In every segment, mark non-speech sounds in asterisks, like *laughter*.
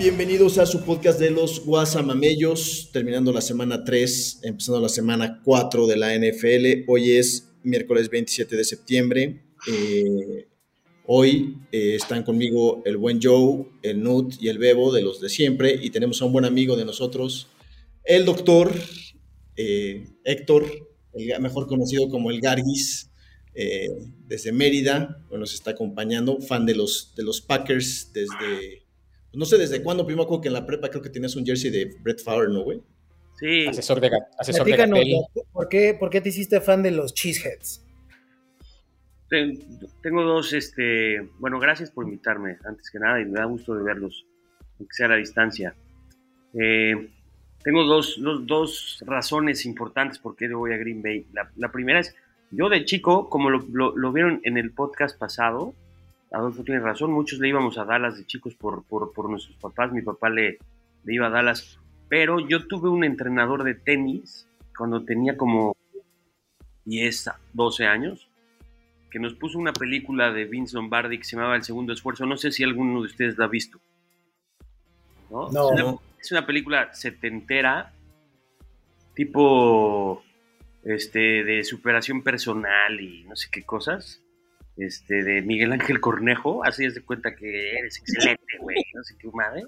Bienvenidos a su podcast de los Guasamamellos, terminando la semana 3, empezando la semana 4 de la NFL. Hoy es miércoles 27 de septiembre. Eh, hoy eh, están conmigo el buen Joe, el Nut y el Bebo de los de siempre. Y tenemos a un buen amigo de nosotros, el doctor eh, Héctor, el mejor conocido como el Gargis, eh, desde Mérida. Nos está acompañando, fan de los, de los Packers desde no sé desde cuándo, primo, acuerdo que en la prepa creo que tenías un jersey de Brett Favre, ¿no, güey? Sí. Asesor de, asesor de Platícanos, Gatel. ¿por qué, ¿por qué te hiciste fan de los Cheeseheads? Ten- Tengo dos, este, bueno, gracias por invitarme, antes que nada, y me da gusto de verlos, aunque sea a la distancia. Eh, tengo dos, dos, dos razones importantes por qué le voy a Green Bay. La, la primera es, yo de chico, como lo, lo- lo vieron en el podcast pasado, Adolfo tiene razón, muchos le íbamos a Dallas de chicos por, por, por nuestros papás, mi papá le, le iba a Dallas, pero yo tuve un entrenador de tenis cuando tenía como 10, 12 años, que nos puso una película de Vince Lombardi que se llamaba El Segundo Esfuerzo. No sé si alguno de ustedes la ha visto. ¿No? No. Es, una, es una película setentera, tipo este, de superación personal y no sé qué cosas. Este, de Miguel Ángel Cornejo, así es de cuenta que eres excelente, güey, *laughs* no sé qué madre.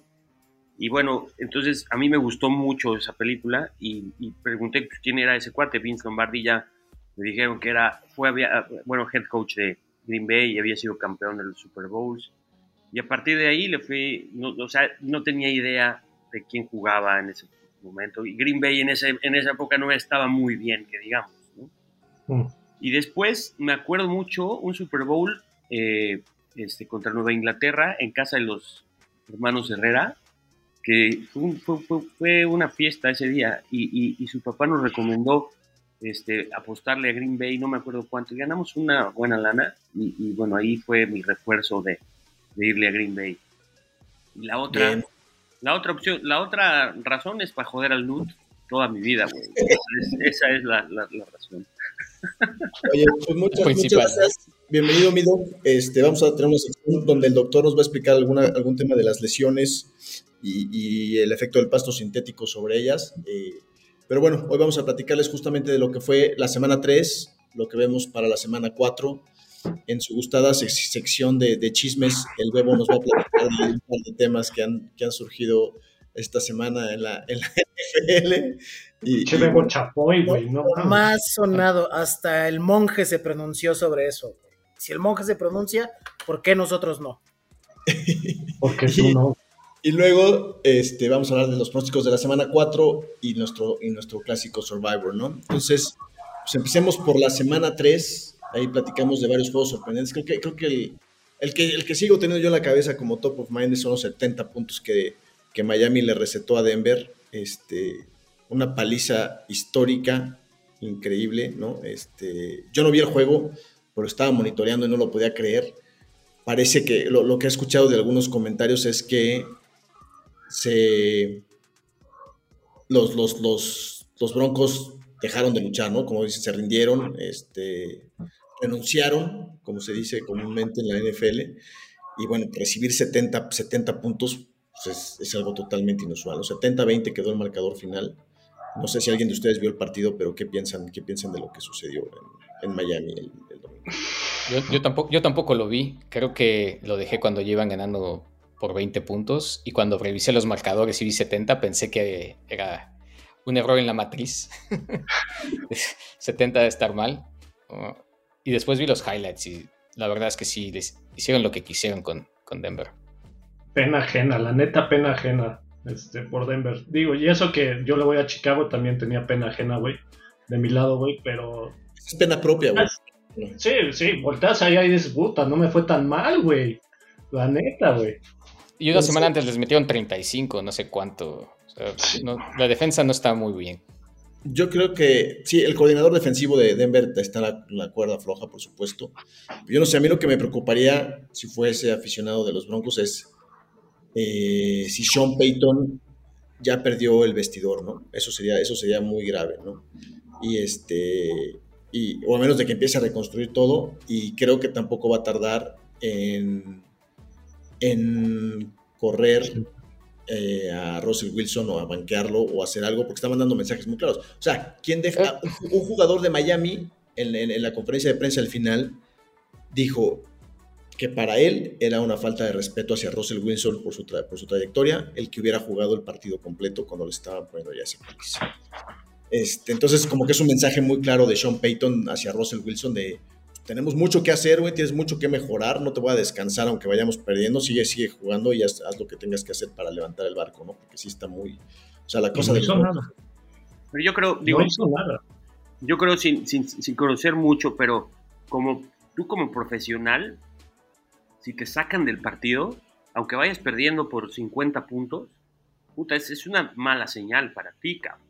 Y bueno, entonces a mí me gustó mucho esa película y, y pregunté pues, quién era ese cuate, Vince Lombardi, ya me dijeron que era, fue, había- bueno, head coach de Green Bay y había sido campeón de los Super Bowls. Y a partir de ahí le fui, no, o sea, no tenía idea de quién jugaba en ese momento. Y Green Bay en, ese, en esa época no estaba muy bien, que digamos. ¿no? Mm. Y después me acuerdo mucho un Super Bowl eh, este, contra Nueva Inglaterra en casa de los hermanos Herrera, que fue, un- fue- fue- fue una fiesta ese día y, y- y su papá nos recomendó este, apostarle a Green Bay, no me acuerdo cuánto, y ganamos una buena lana y, y bueno, ahí fue mi refuerzo de, de irle a Green Bay. Y la otra, Bien. la otra opción, la otra razón es para joder al Nut toda mi vida, güey. *laughs* Esa es, esa es la, la- la razón. Oye, pues muchas, gracias. Bienvenido, mi doc. Este, vamos a tener una sección donde el doctor nos va a explicar alguna, algún tema de las lesiones y, y el efecto del pasto sintético sobre ellas. Eh, pero bueno, hoy vamos a platicarles justamente de lo que fue la semana 3, lo que vemos para la semana 4. En su gustada sec- sección de, de chismes, el Bebo nos va a platicar de un par de temas que han, que han surgido esta semana en la, en la NFL. Y, Che, y- Chapoy, güey, no. Más sonado, hasta el monje se pronunció sobre eso. Si el monje se pronuncia, ¿por qué nosotros no? *laughs* Porque tú no. Y luego este, vamos a hablar de los pronósticos de la semana 4 y nuestro, y nuestro clásico Survivor, ¿no? Entonces, pues empecemos por la semana 3. Ahí platicamos de varios juegos sorprendentes. Creo que, creo que, el, el que el que sigo teniendo yo en la cabeza como top of mind son los 70 puntos que, que Miami le recetó a Denver. Este, una paliza histórica, increíble, ¿no? Este, yo no vi el juego, pero estaba monitoreando y no lo podía creer. Parece que lo, lo que he escuchado de algunos comentarios es que se los, los, los, los Broncos dejaron de luchar, ¿no? Como dicen, se rindieron, este, renunciaron, como se dice comúnmente en la NFL, y bueno, recibir 70, 70 puntos es, algo totalmente inusual. O 70-20 quedó el marcador final. No sé si alguien de ustedes vio el partido, pero ¿qué piensan, qué piensan de lo que sucedió en, Miami el, domingo? Yo, tampoco, yo tampoco lo vi. Creo que lo dejé cuando ya iban ganando por 20 puntos. Y cuando revisé los marcadores y vi 70, pensé que era un error en la matriz. *laughs* 70 de estar mal. Uh, y después vi los highlights y la verdad es que sí, hicieron lo que quisieron con, con Denver. Pena ajena, la neta pena ajena este, por Denver. Digo, y eso que yo le voy a Chicago también tenía pena ajena, güey, de mi lado, güey, pero Es pena propia, güey. sí, sí, volteas allá y dices, puta, no me fue tan mal, güey. La neta, güey. Y una semana antes les metieron 35, no sé cuánto. O sea, no- la defensa no está muy bien. Yo creo que sí, el coordinador defensivo de Denver está la, la cuerda floja, por supuesto. Yo no sé, a mí lo que me preocuparía si fuese aficionado de los Broncos es eh, si Sean Payton ya perdió el vestidor, ¿no? Eso sería, eso sería muy grave, ¿no? Y este, y, o a menos de que empiece a reconstruir todo, y creo que tampoco va a tardar en, en correr eh, a Russell Wilson o a banquearlo o hacer algo, porque está mandando mensajes muy claros. O sea, ¿quién deja? Un jugador de Miami en, en- en la conferencia de prensa al final dijo que para él era una falta de respeto hacia Russell Wilson por su, tra- por su trayectoria, el que hubiera jugado el partido completo cuando le estaban poniendo ya ese paliza. Este, entonces, como que es un mensaje muy claro de Sean Payton hacia Russell Wilson de tenemos mucho que hacer, güey, tienes mucho que mejorar, no te voy a descansar aunque vayamos perdiendo, sigue, sigue jugando y haz, haz lo que tengas que hacer para levantar el barco, ¿no? Porque sí está muy... O sea, la cosa no de... hizo nada. Pero yo creo, digo, No hizo nada. yo creo sin, sin, sin conocer mucho, pero como tú como profesional, si te sacan del partido, aunque vayas perdiendo por 50 puntos, puta, es, es una mala señal para ti, cabrón.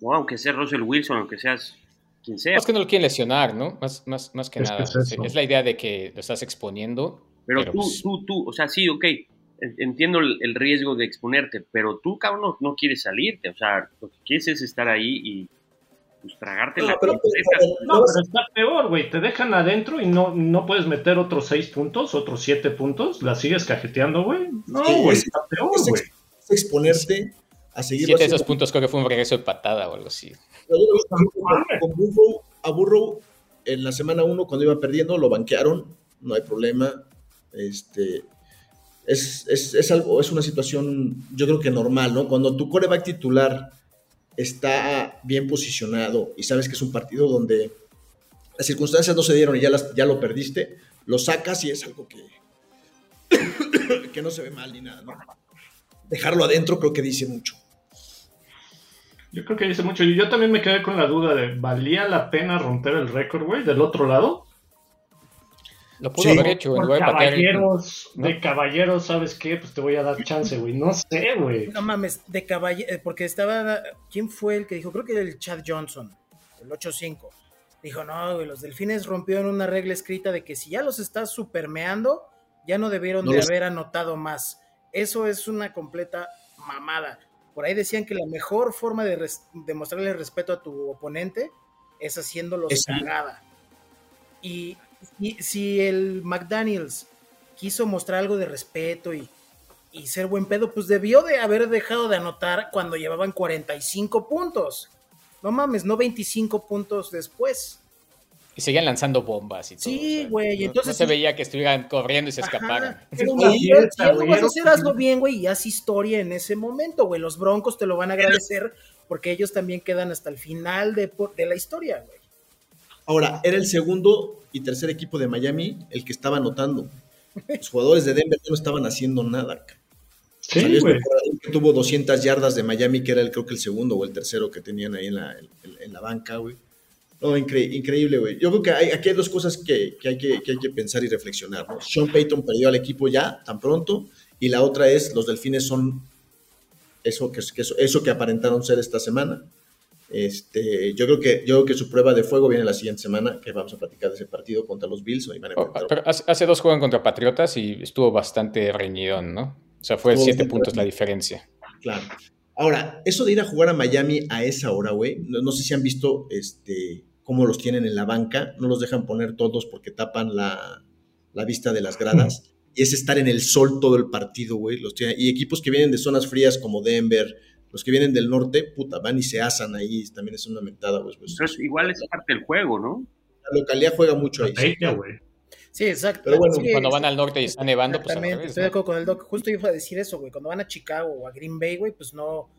¿No? Aunque seas Russell Wilson, aunque seas quien sea. Más que no lo quieren lesionar, ¿no? Más, más, más que Es que nada. es la idea de que lo estás exponiendo. Pero, pero tú, pues- tú, tú, o sea, sí, ok, en- entiendo el, el riesgo de exponerte, pero tú, cabrón, no, no quieres salirte, o sea, lo que quieres es estar ahí y pues tragarte No, la pero, pues, No, pero está peor, güey. Te dejan adentro y no, no puedes meter otros seis puntos, otros siete puntos. La sigues cajeteando, güey. No, güey. es- Está peor, güey. es exponerte a seguir Siete de esos puntos creo que fue un regreso de patada o algo así. Yo lo vi con, con Burrow, a Burrow en la semana 1 cuando iba perdiendo lo banquearon, no hay problema. Este, es, es, es algo, es una situación yo creo que normal, ¿no? Cuando tu coreback titular está bien posicionado y sabes que es un partido donde las circunstancias no se dieron y ya, las, ya lo perdiste, lo sacas y es algo que, *coughs* que no se ve mal ni nada, ¿no? Dejarlo adentro creo que dice mucho. Yo creo que dice mucho. Y yo también me quedé con la duda de, ¿valía la pena romper el récord, güey, del otro lado? Lo pudo Sí. haber hecho. en caballeros, ¿no? de caballeros, ¿sabes qué? Pues te voy a dar chance, güey. No sé, güey. No mames, de caballero, porque estaba, ¿quién fue el que dijo? Creo que era el Chad Johnson, el 8-5. Dijo, no, güey, los delfines rompieron una regla escrita de que si ya los estás supermeando, ya no debieron No de los- haber anotado más. Eso es una completa mamada. Por ahí decían que la mejor forma de, res- de mostrarle respeto a tu oponente es haciéndolos Es- cagada. Y, si el McDaniels quiso mostrar algo de respeto y, y ser buen pedo, pues debió de haber dejado de anotar cuando llevaban 45 puntos. No mames, no 25 puntos después. Y seguían lanzando bombas y todo. Sí, o sea, güey, no- entonces- No se veía que estuvieran corriendo y se escaparan. algo güey, vas a hacer, hazlo bien, güey, y haz historia en ese momento, güey. Los Broncos te lo van a agradecer porque ellos también quedan hasta el final de la historia, güey. Ahora, era el segundo y tercer equipo de Miami el que estaba anotando. Los jugadores de Denver no estaban haciendo nada. Sí, este güey. que tuvo 200 yardas de Miami, que era el, creo que el segundo o el tercero que tenían ahí en la, en, en la banca, güey. No, incre- increíble, güey. Yo creo que hay, aquí hay dos cosas que, que hay que, que hay que pensar y reflexionar. ¿no? Sean Payton perdió al equipo ya, tan pronto, y la otra es, los delfines son eso que, que eso, eso que aparentaron ser esta semana. Este, yo creo que yo creo que su prueba de fuego viene la siguiente semana, que vamos a platicar de ese partido contra los Bills. Hoy van a Oh, pero hace, dos juegan contra Patriotas y estuvo bastante reñidón, ¿no? O sea, fue Estuvo siete puntos la diferencia. Claro. Ahora, eso de ir a jugar a Miami a esa hora, güey, no, no sé si han visto este, cómo los tienen en la banca, no los dejan poner todos porque tapan la, la vista de las gradas. *laughs* Y es estar en el sol todo el partido, güey. Los y equipos que vienen de zonas frías como Denver, los que vienen del norte, puta, van y se asan ahí. También es una mentada, güey. Pues, Entonces, igual es parte del juego, ¿no? la localidad juega mucho ahí. sí. Güey. Sí, exacto. Pero bueno, Sí, Cuando van al norte y está nevando, pues revés, estoy de acuerdo con el Doc. Justo iba a decir eso, güey. Cuando van a Chicago o a Green Bay, güey, pues no,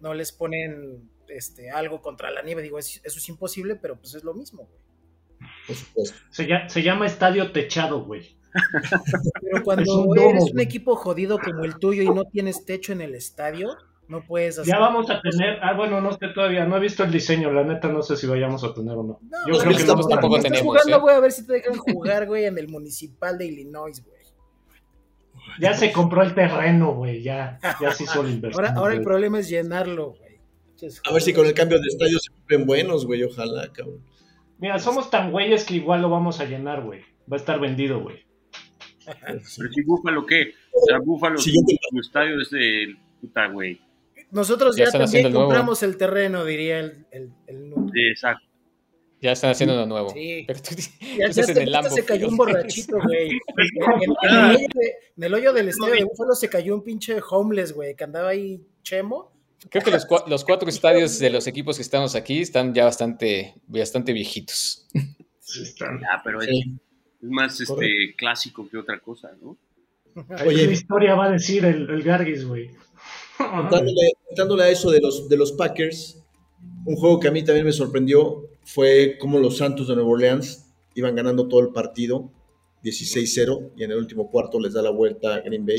no les ponen este, algo contra la nieve. Digo, es- eso es imposible, pero pues es lo mismo, güey. Por supuesto. Se, lla- se llama estadio techado, güey. Pero Es cuando un domo, eres un güey. equipo jodido como el tuyo y no tienes techo en el estadio, no puedes hacer. Ya vamos a tener. Ah, bueno, no sé todavía. No he visto el diseño. La neta, no sé si vayamos a tener o no. No, Yo creo que estamos no. tampoco estás tenemos, jugando, ¿eh? güey, a ver si te dejan jugar, güey, en el municipal de Illinois, güey. Ya se compró el terreno, güey. Ya, ya se hizo la inversión. Ahora, ahora el problema es llenarlo, güey. A ver si con el cambio de estadio se cumplen buenos, güey. Ojalá, cabrón. Mira, somos tan güeyes que igual lo vamos a llenar, güey. Va a estar vendido, güey. Pero si Búfalo, ¿qué? O sea, Búfalo, Siguiente. su estadio es de puta, güey. Nosotros Ya ya, están también nuevo. compramos el terreno, diría el, el, el. Sí, exacto. Ya están haciendo uno nuevo. Sí. Pero tú, Ya, tú ya en el Lambo se cayó un borrachito, güey. *laughs* En, en- en el hoyo del estadio de Búfalo se cayó un pinche homeless, güey, que andaba ahí chemo. Creo que los, cua- los cuatro estadios de los equipos que estamos aquí están ya bastante, bastante viejitos. Sí, están. Ah, pero es, Sí. es más este, Correcto. clásico que otra cosa, ¿no? Oye. La historia va a decir el, el Gargis, güey. Dándole, dándole a eso de los, de los Packers, un juego que a mí también me sorprendió fue cómo los Santos de Nueva Orleans iban ganando todo el partido, 16-0, y en el último cuarto les da la vuelta a Green Bay.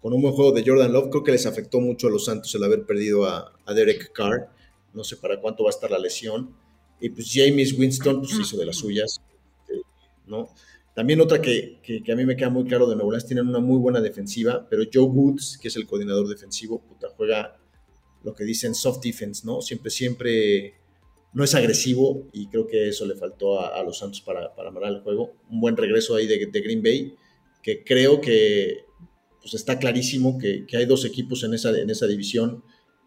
Con un buen juego de Jordan Love, creo que les afectó mucho a los Santos el haber perdido a, Derek Carr. No sé para cuánto va a estar la lesión. Y pues James Winston pues, hizo de las suyas. eh, ¿no? También otra que, que- que a mí me queda muy claro de Nueva Orleans, tienen una muy buena defensiva, pero Joe Woods, que es el coordinador defensivo, puta, juega lo que dicen soft defense, ¿no? Siempre, siempre no es agresivo y creo que eso le faltó a, a los Santos para, para amarrar el juego. Un buen regreso ahí de, de Green Bay, que creo que pues está clarísimo que, que hay dos equipos en esa, en esa división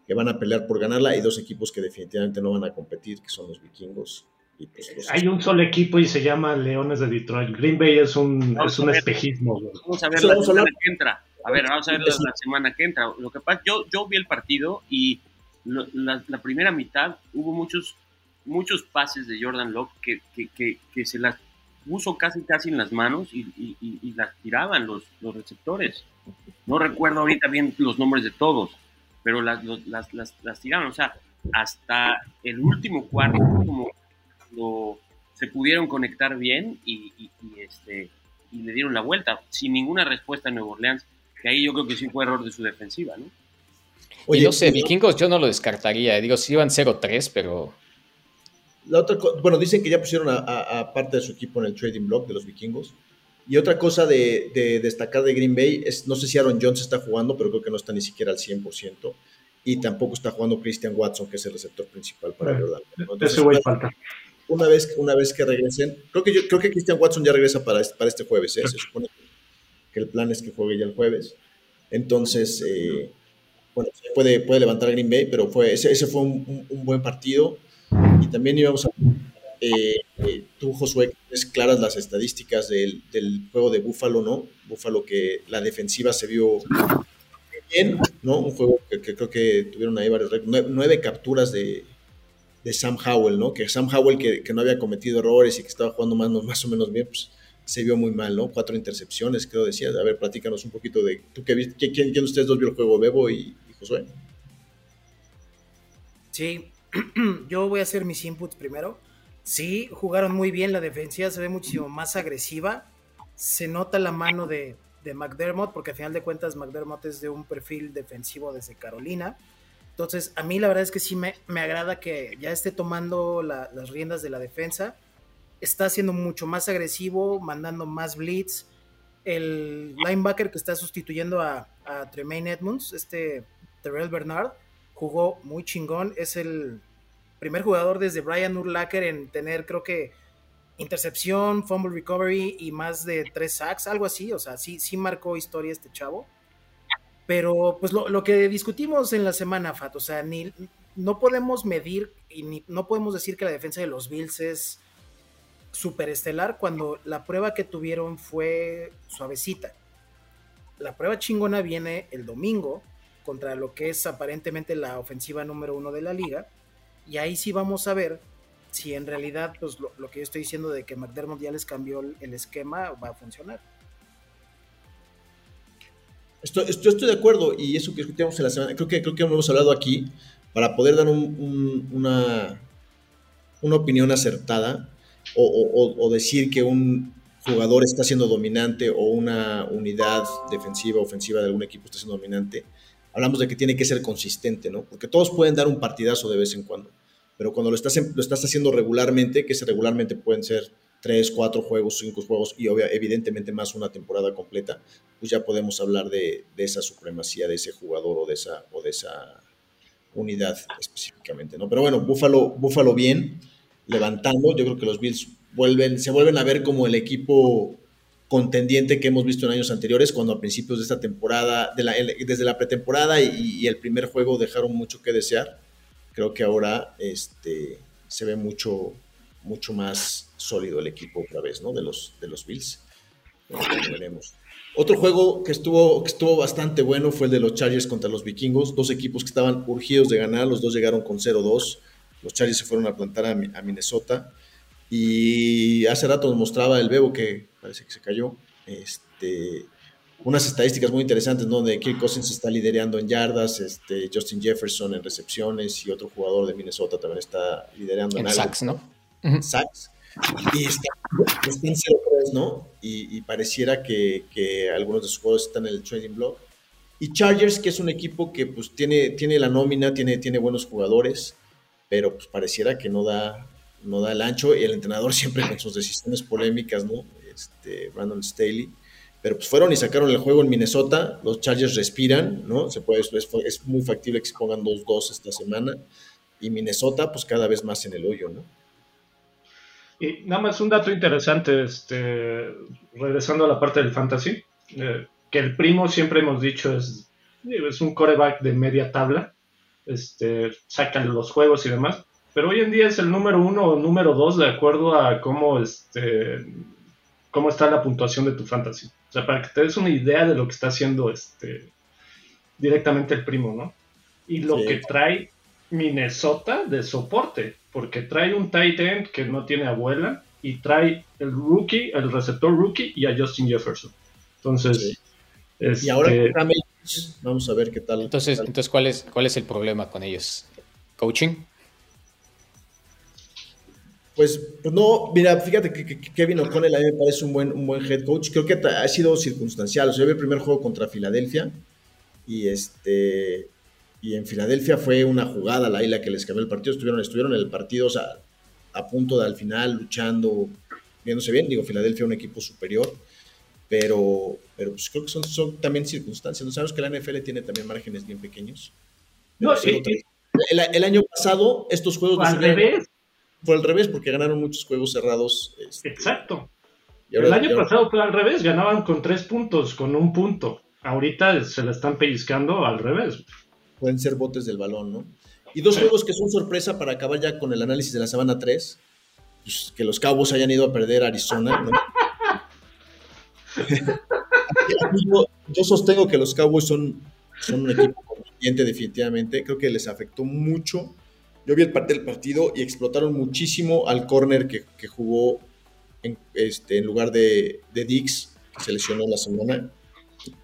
que van a pelear por ganarla y dos equipos que definitivamente no van a competir, que son los vikingos. Y pues los- Hay un solo equipo y se llama Leones de Detroit. Green Bay es un, Vamos es un ver. espejismo. Vamos a ver la vamos a hablar. que entra. A ver, vamos a ver la, la semana que entra. Lo que pasa, yo, yo vi el partido y lo- la, la primera mitad hubo muchos, muchos pases de Jordan Love que, que, que, que se las puso casi casi en las manos y, y- y- y las tiraban los, los receptores. No recuerdo ahorita bien los nombres de todos, pero las, los- las, las, las tiraban. O sea, hasta el último cuarto, como cuando se pudieron conectar bien y, este, y le dieron la vuelta sin ninguna respuesta a Nuevo Orleans, que ahí yo creo que sí fue error de su defensiva, ¿no? y no sé, vikingos yo no lo descartaría. Digo, sí iban 0-3, pero La otra bueno, dicen que ya pusieron a, a- a parte de su equipo en el trading block de los vikingos. Y otra cosa de, de destacar de Green Bay es, no sé si Aaron Jones está jugando, pero creo que no está ni siquiera al 100%. Y tampoco está jugando Christian Watson, que es el receptor principal para Bueno, Jordan. Entonces, Ese güey falta. una vez, una vez que regresen, creo que, yo, creo que Christian Watson ya regresa para este, para este jueves, ¿eh? se supone que el plan es que juegue ya el jueves. Entonces, eh, bueno, puede, puede levantar Green Bay, pero fue, ese, ese fue un, un- buen partido. Y también íbamos a... eh, eh, tú, Josué, tienes claras las estadísticas del, del juego de Búfalo, ¿no? Búfalo que la defensiva se vio bien, ¿no? Un juego que, que creo que tuvieron ahí varios. Nueve, nueve capturas de, de Sam Howell, ¿no? Que Sam Howell, que, que no había cometido errores y que estaba jugando más, más o menos bien, pues se vio muy mal, ¿no? Cuatro intercepciones, creo decía. A ver, platícanos un poquito de. ¿Tú qué viste? ¿Quién, de ustedes dos vio el juego, Bebo y, Josué? Sí, *clears throat* yo voy a hacer mis inputs primero. Sí, jugaron muy bien, la defensiva se ve muchísimo más agresiva. Se nota la mano de, de McDermott, porque al final de cuentas McDermott es de un perfil defensivo desde Carolina. Entonces, a mí la verdad es que sí me, me agrada que ya esté tomando la- las riendas de la defensa. Está siendo mucho más agresivo, mandando más blitz. El linebacker que está sustituyendo a, Tremaine Edmonds, este Terrell Bernard, jugó muy chingón. Es el primer jugador desde Brian Urlacher en tener, creo que, intercepción, fumble recovery y más de tres sacks, algo así. O sea, sí, sí marcó historia este chavo. Pero, pues lo, lo que discutimos en la semana, Fat, o sea, ni, no podemos medir y ni, no podemos decir que la defensa de los Bills es superestelar cuando la prueba que tuvieron fue suavecita. La prueba chingona viene el domingo contra lo que es aparentemente la ofensiva número uno de la liga. Y ahí sí vamos a ver si en realidad pues, lo, lo que yo estoy diciendo de que McDermott ya les cambió el, esquema va a funcionar. Estoy, estoy, de acuerdo y eso que discutíamos en la semana, creo que, creo que hemos hablado aquí para poder dar un- un- una, una opinión acertada o, o- decir que un jugador está siendo dominante o una unidad defensiva, ofensiva de algún equipo está siendo dominante, hablamos de que tiene que ser consistente, ¿no? Porque todos pueden dar un partidazo de vez en cuando, pero cuando lo estás, estás haciendo regularmente, que regularmente pueden ser tres, cuatro juegos, cinco juegos y obvia- evidentemente más una temporada completa, pues ya podemos hablar de, esa supremacía de ese jugador o de esa, o de esa, unidad específicamente, ¿no? Pero bueno, Buffalo, Buffalo bien, levantando. Yo creo que los Bills vuelven, se vuelven a ver como el equipo contendiente que hemos visto en años anteriores, cuando a principios de esta temporada, desde la pretemporada y, y, el primer juego dejaron mucho que desear. Creo que ahora este, se ve mucho, mucho más sólido el equipo otra vez, ¿no? De los, de los Bills. veremos. Otro juego que estuvo, que estuvo bastante bueno fue el de los Chargers contra los Vikingos, dos equipos que estaban urgidos de ganar, los dos llegaron con 0-2, los Chargers se fueron a plantar a, a, Minnesota y hace rato nos mostraba el Bebo que parece que se cayó, este, unas estadísticas muy interesantes, ¿no? De Kirk Cousins está liderando en yardas, este, Justin Jefferson en recepciones y otro jugador de Minnesota también está liderando en, en sacks, ¿no? Uh -huh. Sacks. Y está, está en 0-3, ¿no? Y, y pareciera que, que, algunos de sus jugadores están en el trading block. Y Chargers, que es un equipo que pues tiene, tiene la nómina, tiene, tiene buenos jugadores, pero pues pareciera que no da, no da el ancho y el entrenador *laughs* siempre con sus decisiones polémicas, ¿no? Este, Brandon Staley. Pero pues fueron y sacaron el juego en Minnesota, los Chargers respiran, ¿no? Se puede, es, muy factible que se pongan 2-2 esta semana. Y Minnesota, pues cada vez más en el hoyo, ¿no? Y nada más un dato interesante, este, regresando a la parte del fantasy, eh, que el primo siempre hemos dicho es, es un coreback de media tabla, este, sacan los juegos y demás, pero hoy en día es el número uno o número dos de acuerdo a cómo, este, cómo está la puntuación de tu fantasy. O sea, para que te des una idea de lo que está haciendo este, directamente el primo, ¿no? Y lo sí. que trae Minnesota de soporte, porque trae un tight end que no tiene abuela y trae el rookie, el receptor rookie y a Justin Jefferson. Entonces, sí. este... y ahora vamos a ver qué tal. Entonces, qué tal. entonces ¿cuál es cuál es el problema con ellos? ¿Coaching? Pues, pues no, mira, fíjate que, que, Kevin O'Connell a mí me parece un buen, un buen head coach. Creo que ha sido circunstancial. O sea, yo vi el primer juego contra Filadelfia y este y en Filadelfia fue una jugada la isla que les cambió el partido. Estuvieron, estuvieron en el partido, o sea, a punto de al final, luchando, viéndose bien. Digo, Filadelfia un equipo superior, pero, pero pues creo que son, son también circunstancias. No sabemos que la NFL tiene también márgenes bien pequeños. No, sí, el, el, año pasado, estos juegos. Al revés. Fue al revés, porque ganaron muchos juegos cerrados. Este, Exacto. Ahora, el año pasado fue al revés, ganaban con tres puntos, con un punto. Ahorita se la están pellizcando al revés pueden ser botes del balón, ¿no? Y dos juegos que son sorpresa para acabar ya con el análisis de la semana 3, pues, que los Cabos hayan ido a perder a Arizona, ¿no? Yo, sostengo que los Cowboys son, un equipo conveniente definitivamente, creo que les afectó mucho. Yo vi el parte del partido y explotaron muchísimo al corner que, jugó en, este, en lugar de, de Dix, que se lesionó la semana.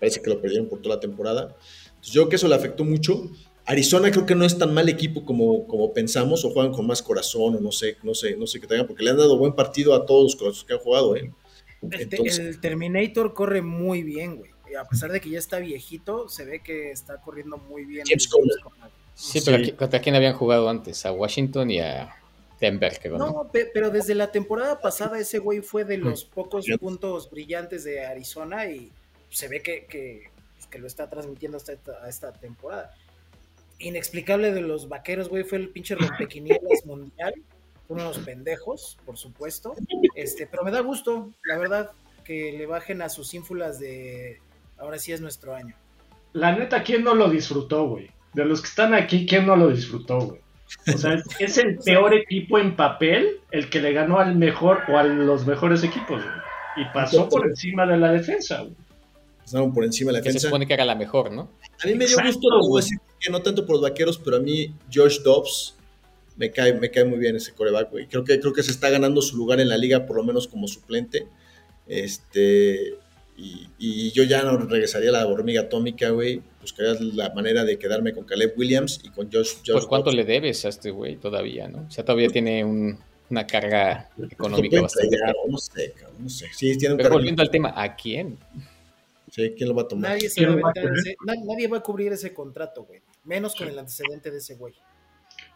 Parece que lo perdieron por toda la temporada. Yo creo que eso le afectó mucho. Arizona creo que no es tan mal equipo como, como pensamos, o juegan con más corazón, o no sé, no sé, no sé qué tengan, porque le han dado buen partido a todos los que han jugado, ¿eh? Entonces, el, Terminator corre muy bien, güey. A pesar de que ya está viejito, se ve que está corriendo muy bien. James sí, pero aquí, ¿contra quién habían jugado antes? A Washington y a Denver, creo, ¿no? No, pero desde la temporada pasada ese güey fue de los pocos puntos brillantes de Arizona y se ve que, que que lo está transmitiendo hasta esta temporada. Inexplicable de los vaqueros, güey, fue el pinche *laughs* rompequinielas mundial. Unos pendejos, por supuesto. Este, pero me da gusto, la verdad, que le bajen a sus ínfulas de ahora sí es nuestro año. La neta, ¿quién no lo disfrutó, güey? De los que están aquí, ¿quién no lo disfrutó, güey? O sea, es el *laughs* peor equipo en papel el que le ganó al mejor o a los mejores equipos, güey. Y pasó por encima de la defensa, güey pasaron por encima de la defensa. Se supone que era la mejor, ¿no? A mí me dio Exacto, gusto, no, decir que no tanto por los vaqueros, pero a mí Josh Dobbs me cae, me cae muy bien ese coreback, güey. Creo que, creo que se está ganando su lugar en la liga, por lo menos como suplente. Este, y, y yo ya no regresaría a la hormiga atómica, güey. Buscaría la manera de quedarme con Caleb Williams y con Josh, Josh ¿Por cuánto le debes a este güey todavía, no? O sea, todavía tiene un, una carga económica bastante. No sé, cabrón, no sé. Sí, tiene un Pero volviendo al tema, ¿a quién? Sí, ¿quién lo va a tomar? Nadie, se va a ese, nadie, va a cubrir ese contrato, güey. Menos con el antecedente de ese güey.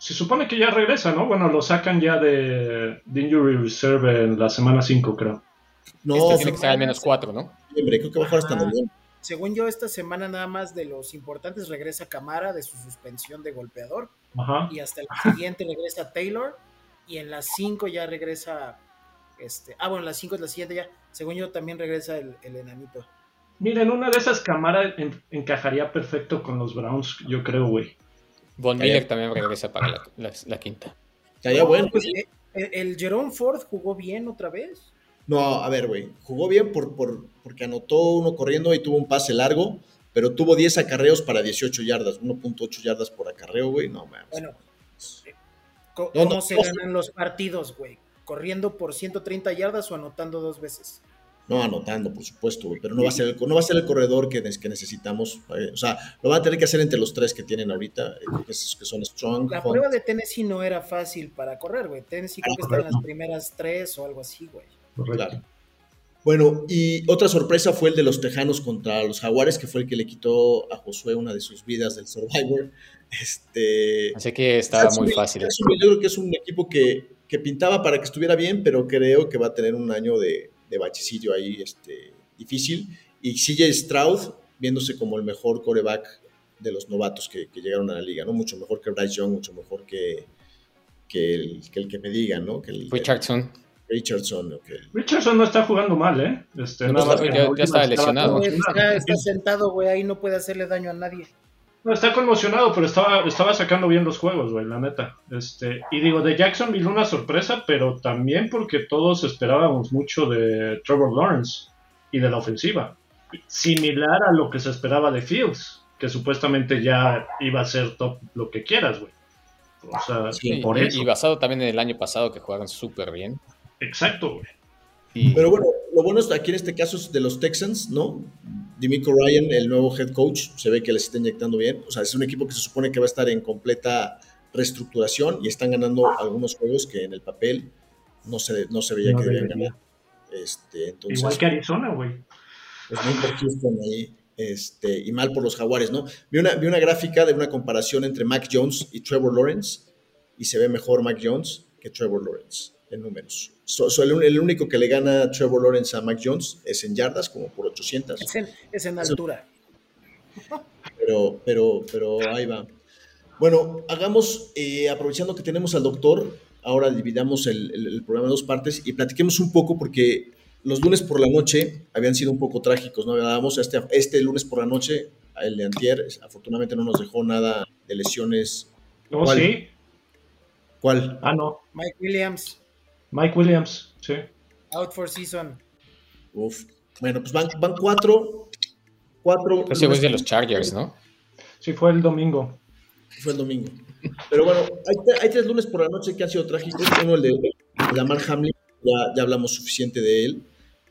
Se supone que ya regresa, ¿no? Bueno, lo sacan ya de, de Injury Reserve en la semana 5, creo. No, este tiene que estar al menos 4, ¿no? Creo que va a jugar hasta noviembre. según yo, esta semana nada más de los importantes regresa Camara de su suspensión de golpeador. Ajá. Y hasta el siguiente regresa Taylor. Y en las 5 ya regresa. Este, ah, bueno, las 5 es la siguiente ya. Según yo, también regresa el, el enanito. Miren, una de esas cámaras en- encajaría perfecto con los Browns, yo creo, güey. Von. Miller también regresa para la, la- la quinta. Estaría bueno. Pues, el, el Jerome Ford jugó bien otra vez. No, a ver, güey. Jugó bien por, por, porque anotó uno corriendo y tuvo un pase largo, pero tuvo 10 acarreos para 18 yardas, 1.8 yardas por acarreo, güey. No, mames. Bueno, No, ¿cómo no, se no. ganan los partidos, güey? ¿Corriendo por 130 yardas o anotando dos veces? No, anotando, por supuesto, güey, pero no va a ser el, no va a ser el corredor que, que necesitamos. eh, o sea, lo van a tener que hacer entre los tres que tienen ahorita, eh, que, es- que son Strong, La Hunt. prueba de Tennessee no era fácil para correr, güey. Tennessee creo que está en las primeras tres o algo así, güey. Claro. Bueno, y otra sorpresa fue el de los Tejanos contra los Jaguares, que fue el que le quitó a Josué una de sus vidas del Survivor. Este, Así que estaba muy fácil. Jacksonville yo creo que es un equipo que, que pintaba para que estuviera bien, pero creo que va a tener un año de, de bachecillo ahí este, difícil. Y CJ Stroud, viéndose como el mejor coreback de los novatos que, que llegaron a la liga, ¿no? Mucho mejor que Bryce Young, mucho mejor que, que, el, que el que me diga, ¿no? Que el, Richardson. Richardson, Richardson no está jugando mal, ¿eh? Este, No, nada más ya- estaba lesionado. Está, está sentado, güey, ahí no puede hacerle daño a nadie. No, está conmocionado, pero estaba, estaba sacando bien los juegos, güey, la neta. Este, y digo, de Jacksonville una sorpresa, pero también porque todos esperábamos mucho de Trevor Lawrence y de la ofensiva. Similar a lo que se esperaba de Fields, que supuestamente ya iba a ser top lo que quieras, güey. O sea, Sí, por y- eso. y basado también en el año pasado que jugaron súper bien. Exacto, güey. Pero bueno, lo bueno es aquí en este caso es de los Texans, ¿no? Dimico Ryan, el nuevo head coach, se ve que les está inyectando bien. O sea, es un equipo que se supone que va a estar en completa reestructuración y están ganando algunos juegos que en el papel no se, no se veía No que debían ganar. Este, entonces, Igual que Arizona, güey. pues bien por Houston ahí. Este, y mal por los jaguares, ¿no? Vi una, vi una gráfica de una comparación entre Mac Jones y Trevor Lawrence y se ve mejor Mac Jones que Trevor Lawrence en números. So- so el, el único que le gana Trevor Lawrence a Mac Jones es en yardas, como por 800, Es en, es en altura. pero, pero, pero ahí va. Bueno, hagamos, eh, aprovechando que tenemos al doctor, ahora dividamos el, el- el programa en dos partes y platiquemos un poco porque los lunes por la noche habían sido un poco trágicos, ¿no? Hablábamos este, este lunes por la noche, el de Antier, afortunadamente no nos dejó nada de lesiones. No, ¿Cuál? sí. ¿Cuál? Ah, no. Mike Williams, Mike Williams, sí. out for season. Uf. Bueno, pues van, van cuatro. Cuatro. ese güey es de los Chargers, ¿no? Sí, fue el domingo. Fue el domingo. Pero bueno, hay, tre- hay tres lunes por la noche que han sido trágicos. Uno, el de Lamar Hamlin, ya, ya hablamos suficiente de él,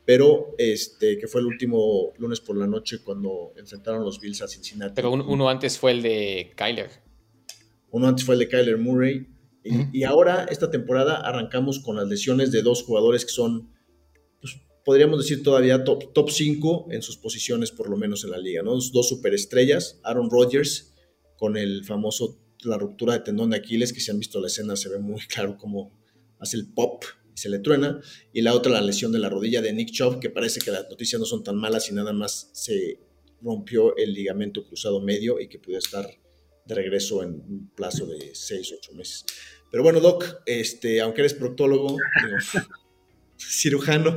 pero este, que fue el último lunes por la noche cuando enfrentaron los Bills a Cincinnati. Pero un- uno antes fue el de Kyler. Uno antes fue el de Kyler Murray. Y, ahora, esta temporada, arrancamos con las lesiones de dos jugadores que son, pues, podríamos decir todavía top, top 5 en sus posiciones, por lo menos en la liga, ¿no? Dos superestrellas, Aaron Rodgers, con el famoso, la ruptura de tendón de Aquiles, que si han visto la escena se ve muy *laughs* claro cómo hace el pop y se le truena. Y la otra, la lesión de la rodilla de Nick Chubb, que parece que las noticias no son tan malas y nada más se rompió el ligamento cruzado medio y que pudiera estar de regreso en un plazo de 6, 8 meses. Pero bueno, Doc, este, aunque eres proctólogo, *laughs* cirujano,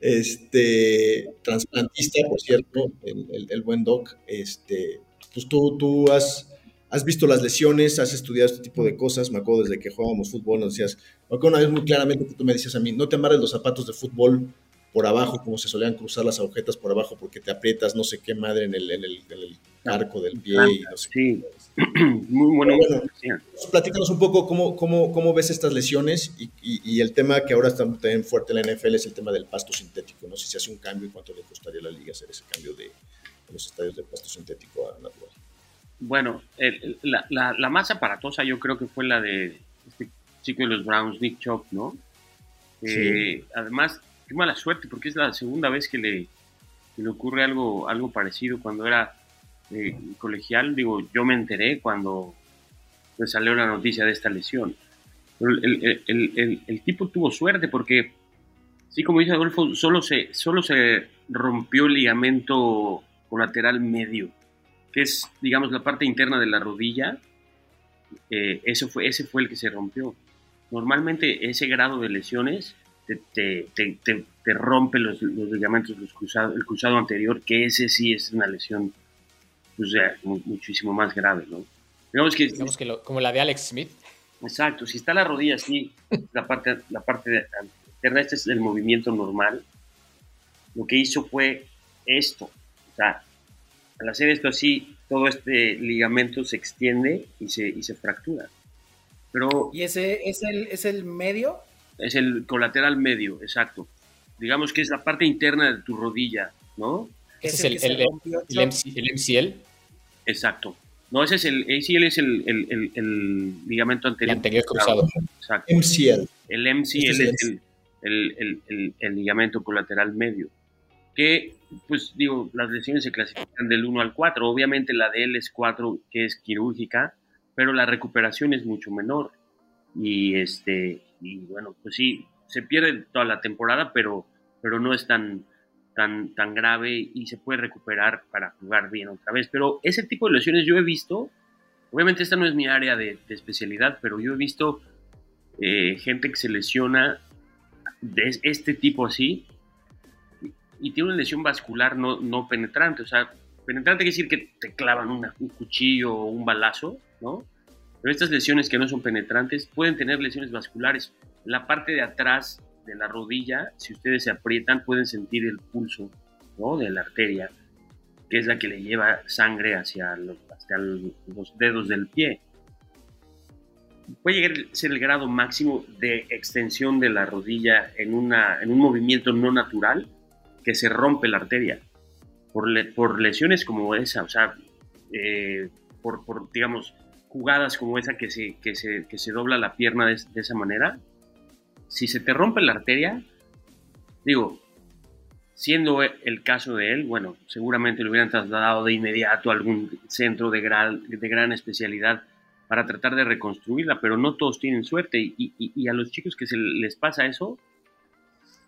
este, trasplantista, por cierto, el buen Doc, este, pues tú, tú has, has visto las lesiones, has estudiado este tipo de cosas, me acuerdo desde que jugábamos fútbol, nos decías, me acuerdo una vez muy claramente que tú me decías a mí, no te amarres los zapatos de fútbol por abajo, como se solían cruzar las agujetas por abajo, porque te aprietas no sé qué madre en el, en el, en el arco del pie y no sé Sí, *clears throat* muy bueno. Bueno. Sí. Platícanos un poco cómo, cómo, cómo ves estas lesiones y, y- y el tema que ahora está también fuerte en la NFL es el tema del pasto sintético. No sé si se hace un cambio y cuánto le costaría a la liga hacer ese cambio de, de los estadios de pasto sintético a natural. Bueno, el- la, la- la más aparatosa yo creo que fue la de este chico de los Browns, Nick Chubb, ¿no? Eh, Además, mala suerte, porque es la segunda vez que le, le ocurre algo, algo parecido cuando era eh, colegial. Digo, yo me enteré cuando me salió la noticia de esta lesión. El- el tipo tuvo suerte porque, sí, como dice Adolfo, solo se, solo se rompió el ligamento colateral medio, que es, digamos, la parte interna de la rodilla. Eh, eso fue, ese fue el que se rompió. Normalmente ese grado de lesiones te, te, te, te rompe los, los ligamentos, los cruzado, el cruzado anterior, que ese sí es una lesión pues, ya, muchísimo más grave, ¿no? Digamos que, digamos que lo, como la de Alex Smith. Exacto, si está la rodilla así, la parte, la parte interna, este es el movimiento normal, lo que hizo fue esto, o sea, al hacer esto así, todo este ligamento se extiende y se, y se fractura. Pero, ¿Y ese es el, es el medio? Es el colateral medio, exacto. Digamos que es la parte interna de tu rodilla, ¿no? Ese es el, el, el, MCL. Exacto. No, ese es el ACL es el, el, el ligamento anterior. El anterior cruzado. Exacto. MCL. El MCL este es, el, el, ligamento colateral medio. Que, pues digo, las lesiones se clasifican del 1 al 4. Obviamente la de él es 4, que es quirúrgica, pero la recuperación es mucho menor. Y este, y bueno, pues sí, se pierde toda la temporada, pero, pero no es tan, tan, tan grave y se puede recuperar para jugar bien otra vez. Pero ese tipo de lesiones yo he visto, obviamente esta no es mi área de, especialidad, pero yo he visto eh, gente que se lesiona de este tipo así y, tiene una lesión vascular no, no penetrante. O sea, penetrante quiere decir que te clavan un cuchillo o un balazo, ¿no? Pero estas lesiones que no son penetrantes pueden tener lesiones vasculares. La parte de atrás de la rodilla, si ustedes se aprietan, pueden sentir el pulso ¿no? de la arteria, que es la que le lleva sangre hacia los, los dedos del pie. Puede llegar a ser el grado máximo de extensión de la rodilla en, una, en un movimiento no natural que se rompe la arteria por, por lesiones como esa, o sea, eh, por, por, digamos, jugadas como esa que se, que se, que se dobla la pierna de, de esa manera, si se te rompe la arteria, digo, siendo el caso de él, bueno, seguramente lo hubieran trasladado de inmediato a algún centro de gran, de gran especialidad para tratar de reconstruirla, pero no todos tienen suerte y, a los chicos que se les pasa eso,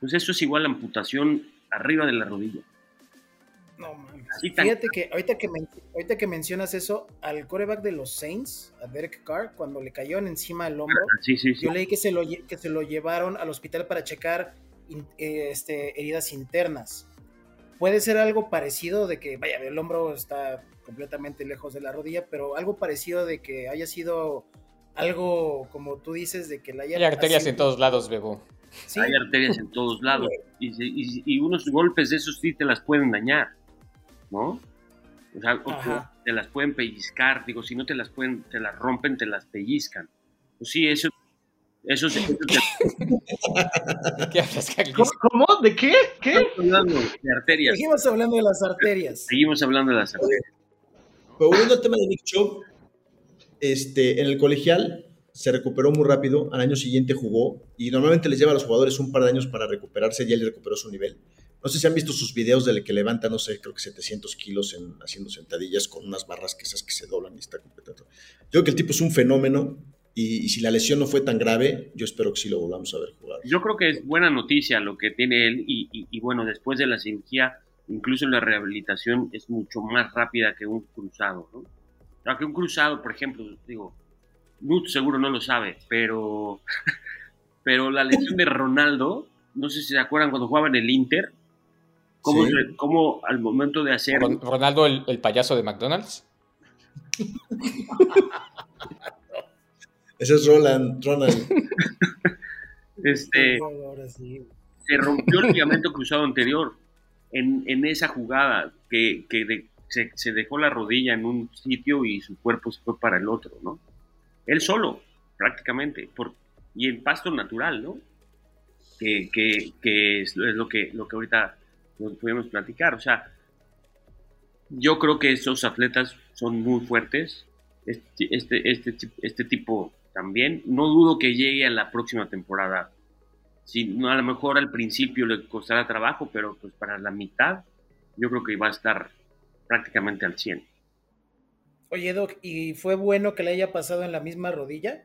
pues eso es igual a amputación arriba de la rodilla. No mames. Fíjate que ahorita que, ahorita que mencionas eso, al coreback de los Saints, a Derek Carr, cuando le cayó encima del hombro, yo leí que se, lo, que se lo llevaron al hospital para checar eh, este, heridas internas. Puede ser algo parecido de que, vaya, el hombro está completamente lejos de la rodilla, pero algo parecido de que haya sido algo, como tú dices, de que la haya... Hay arterias en todos lados, Bebo. Hay arterias en todos lados. *laughs* y, unos golpes de esos sí te las pueden dañar. ¿No? O sea, te las pueden pellizcar, digo, si no te las pueden, te las rompen, te las pellizcan. Pues sí, eso, eso, se *laughs* ¿Qué ¿Cómo? ¿De qué? ¿Qué? Estamos hablando de arterias. Seguimos hablando de las arterias. Seguimos hablando de las arterias. Pero volviendo al tema de Nick Chubb, este, en el colegial se recuperó muy rápido, al año siguiente jugó y normalmente les lleva a los jugadores un par de años para recuperarse y él recuperó su nivel. No sé si han visto sus videos de que levanta, no sé, creo que 700 kilos en, haciendo sentadillas con unas barras que esas que se doblan y está completamente. Yo creo que el tipo es un fenómeno y, si la lesión no fue tan grave, yo espero que sí lo volvamos a ver jugar. Yo creo que es buena noticia lo que tiene él y, bueno, después de la cirugía, incluso la rehabilitación es mucho más rápida que un cruzado, ¿no? que un cruzado, por ejemplo, digo, Nut seguro no lo sabe, pero, *laughs* pero la lesión de Ronaldo, no sé si se acuerdan cuando jugaba en el Inter, ¿Cómo, al momento de hacer... Ronaldo, el, payaso de McDonald's. Ese es Roland, Ronald. este, *laughs* se rompió el ligamento cruzado anterior en, esa jugada que, se, dejó la rodilla en un sitio y su cuerpo se fue para el otro, ¿no? Él solo, prácticamente, por, y en pasto natural, ¿no? Que, es, lo que, lo que ahorita nos podemos platicar. O sea, yo creo que esos atletas son muy fuertes. Este, este, este, este tipo también. No dudo que llegue a la próxima temporada. Si no, a lo mejor al principio le costará trabajo, pero pues para la mitad yo creo que va a estar prácticamente al 100. Oye, Doc, ¿y fue bueno que le haya pasado en la misma rodilla?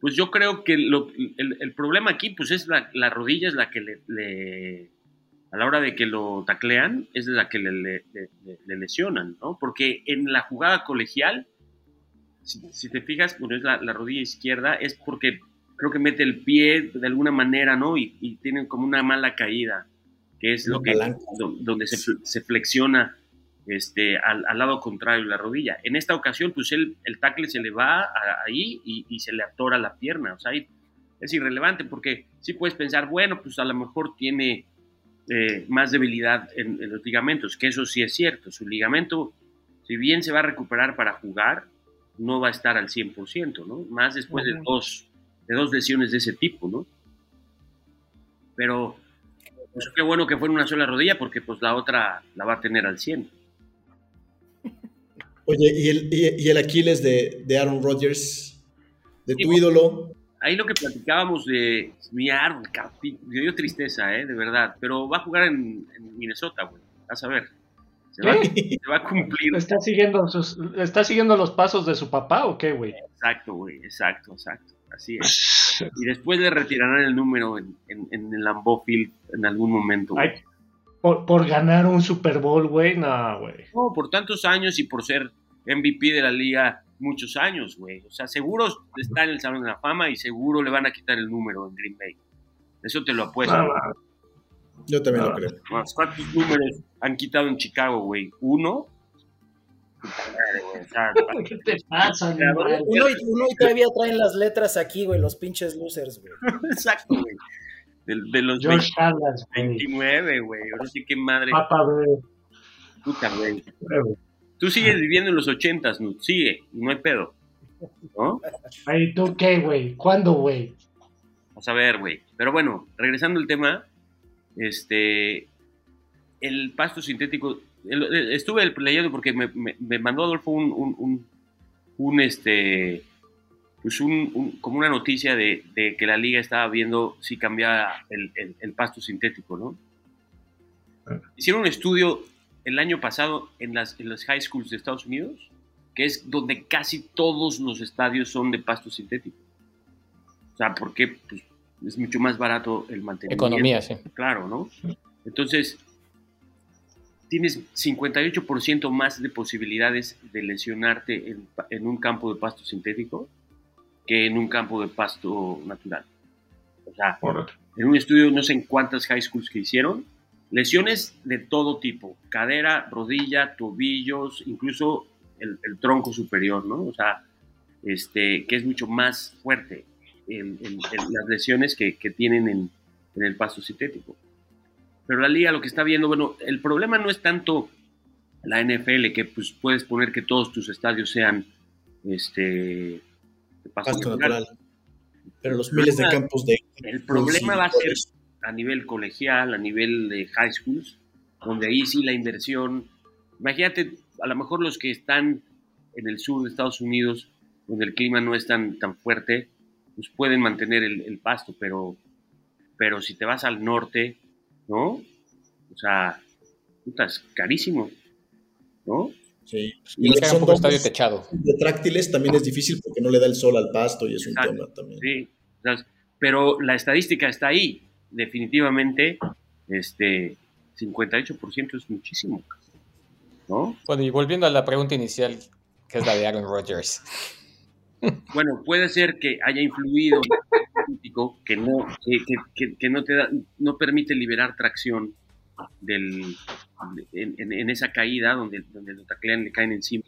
Pues yo creo que el, problema aquí, pues es la, rodilla es la que le, a la hora de que lo taclean, es la que le, le- le- le lesionan, ¿no? Porque en la jugada colegial, si, si te fijas, bueno, es la, la rodilla izquierda, es porque creo que mete el pie de alguna manera, ¿no? Y, y tienen como una mala caída, que es lo que, donde se, fl- se flexiona este, al, al lado contrario de la rodilla. En esta ocasión, pues el, el tackle se le va a- ahí y, y se le atora la pierna. O sea, ahí es irrelevante porque sí puedes pensar, bueno, pues a lo mejor tiene eh, más debilidad en, en los ligamentos, que eso sí es cierto. Su ligamento, si bien se va a recuperar para jugar, no va a estar al 100%, ¿no? Más después de dos, de dos lesiones de ese tipo, ¿no? Pero pues qué bueno que fue en una sola rodilla porque pues la otra la va a tener al 100. Oye, ¿y el, y, y el Aquiles de, de Aaron Rodgers? De tu Sí. ídolo. Ahí lo que platicábamos de mi árbol, capi- me dio tristeza, ¿eh? De verdad. Pero va a jugar en, en Minnesota, güey. Vas a ver. Se va, se va a cumplir. ¿Está siguiendo, sus, ¿Está siguiendo los pasos de su papá o qué, güey? Exacto, güey. Exacto, exacto. Así es. Y después le retirarán el número en, en, en el Lambeau Field en algún momento. güey. Ay, por, por ganar un Super Bowl, güey, no, güey. No, por tantos años y por ser MVP de la liga muchos años, güey. O sea, seguro está en el Salón de la Fama y seguro le van a quitar el número en Green Bay. Eso te lo apuesto. Yo también Ah. lo creo. ¿Cuántos números han quitado en Chicago, güey? ¿Uno? *laughs* ¿Qué te pasa? Uno y, uno y todavía traen las letras aquí, güey, los pinches losers, güey. *laughs* Exacto, güey. De, de los George Hallas, güey. 29, güey. Ahora sí que madre Papá, güey. puta, güey. Tú sigues viviendo en los 80s, ¿no? Sigue, no hay pedo. ¿No? Ay, ¿tú qué, güey? ¿Cuándo, güey? Vamos a ver, güey. Pero bueno, regresando al tema, este, el pasto sintético, el- el- estuve leyendo porque me, me- me mandó Adolfo un, un, un- un, este, pues un, un- como una noticia de, de que la liga estaba viendo si cambiaba el, el- el pasto sintético, ¿no? Hicieron un estudio el año pasado en las, en las high schools de Estados Unidos, que es donde casi todos los estadios son de pasto sintético. O sea, porque pues, es mucho más barato el mantenimiento. Economía, sí. Claro, ¿no? Entonces, tienes 58% más de posibilidades de lesionarte en, en un campo de pasto sintético que en un campo de pasto natural. O sea, en un estudio, no sé en cuántas high schools que hicieron, lesiones de todo tipo, cadera, rodilla, tobillos, incluso el, el tronco superior, ¿no? O sea, este, que es mucho más fuerte en, en- en las lesiones que, que tienen en, en el pasto sintético. Pero la liga lo que está viendo, bueno, el problema no es tanto la NFL, que pues puedes poner que todos tus estadios sean este, de pasto, Pasto natural. natural. Pero los miles de campos de. El problema va a ser a nivel colegial, a nivel de high schools, donde ahí sí la inversión. Imagínate, a lo mejor los que están en el sur de Estados Unidos, donde el clima no es tan, tan fuerte, pues pueden mantener el, el pasto, pero, pero si te vas al norte, ¿no? O sea, puta, es carísimo, ¿no? Sí. Y Y los que que haga son un poco estadio techado. retráctiles también es difícil porque no le da el sol al pasto y es un Exacto. tema también. Sí, o sea, pero la estadística está ahí. Definitivamente, este 58% es muchísimo. ¿No? Bueno, y volviendo a la pregunta inicial, que es la de Aaron Rodgers. Bueno, puede ser que haya influido político que no, que, que- que- que no te da, no permite liberar tracción del, en, en- en esa caída donde, donde lo taclean, le caen encima.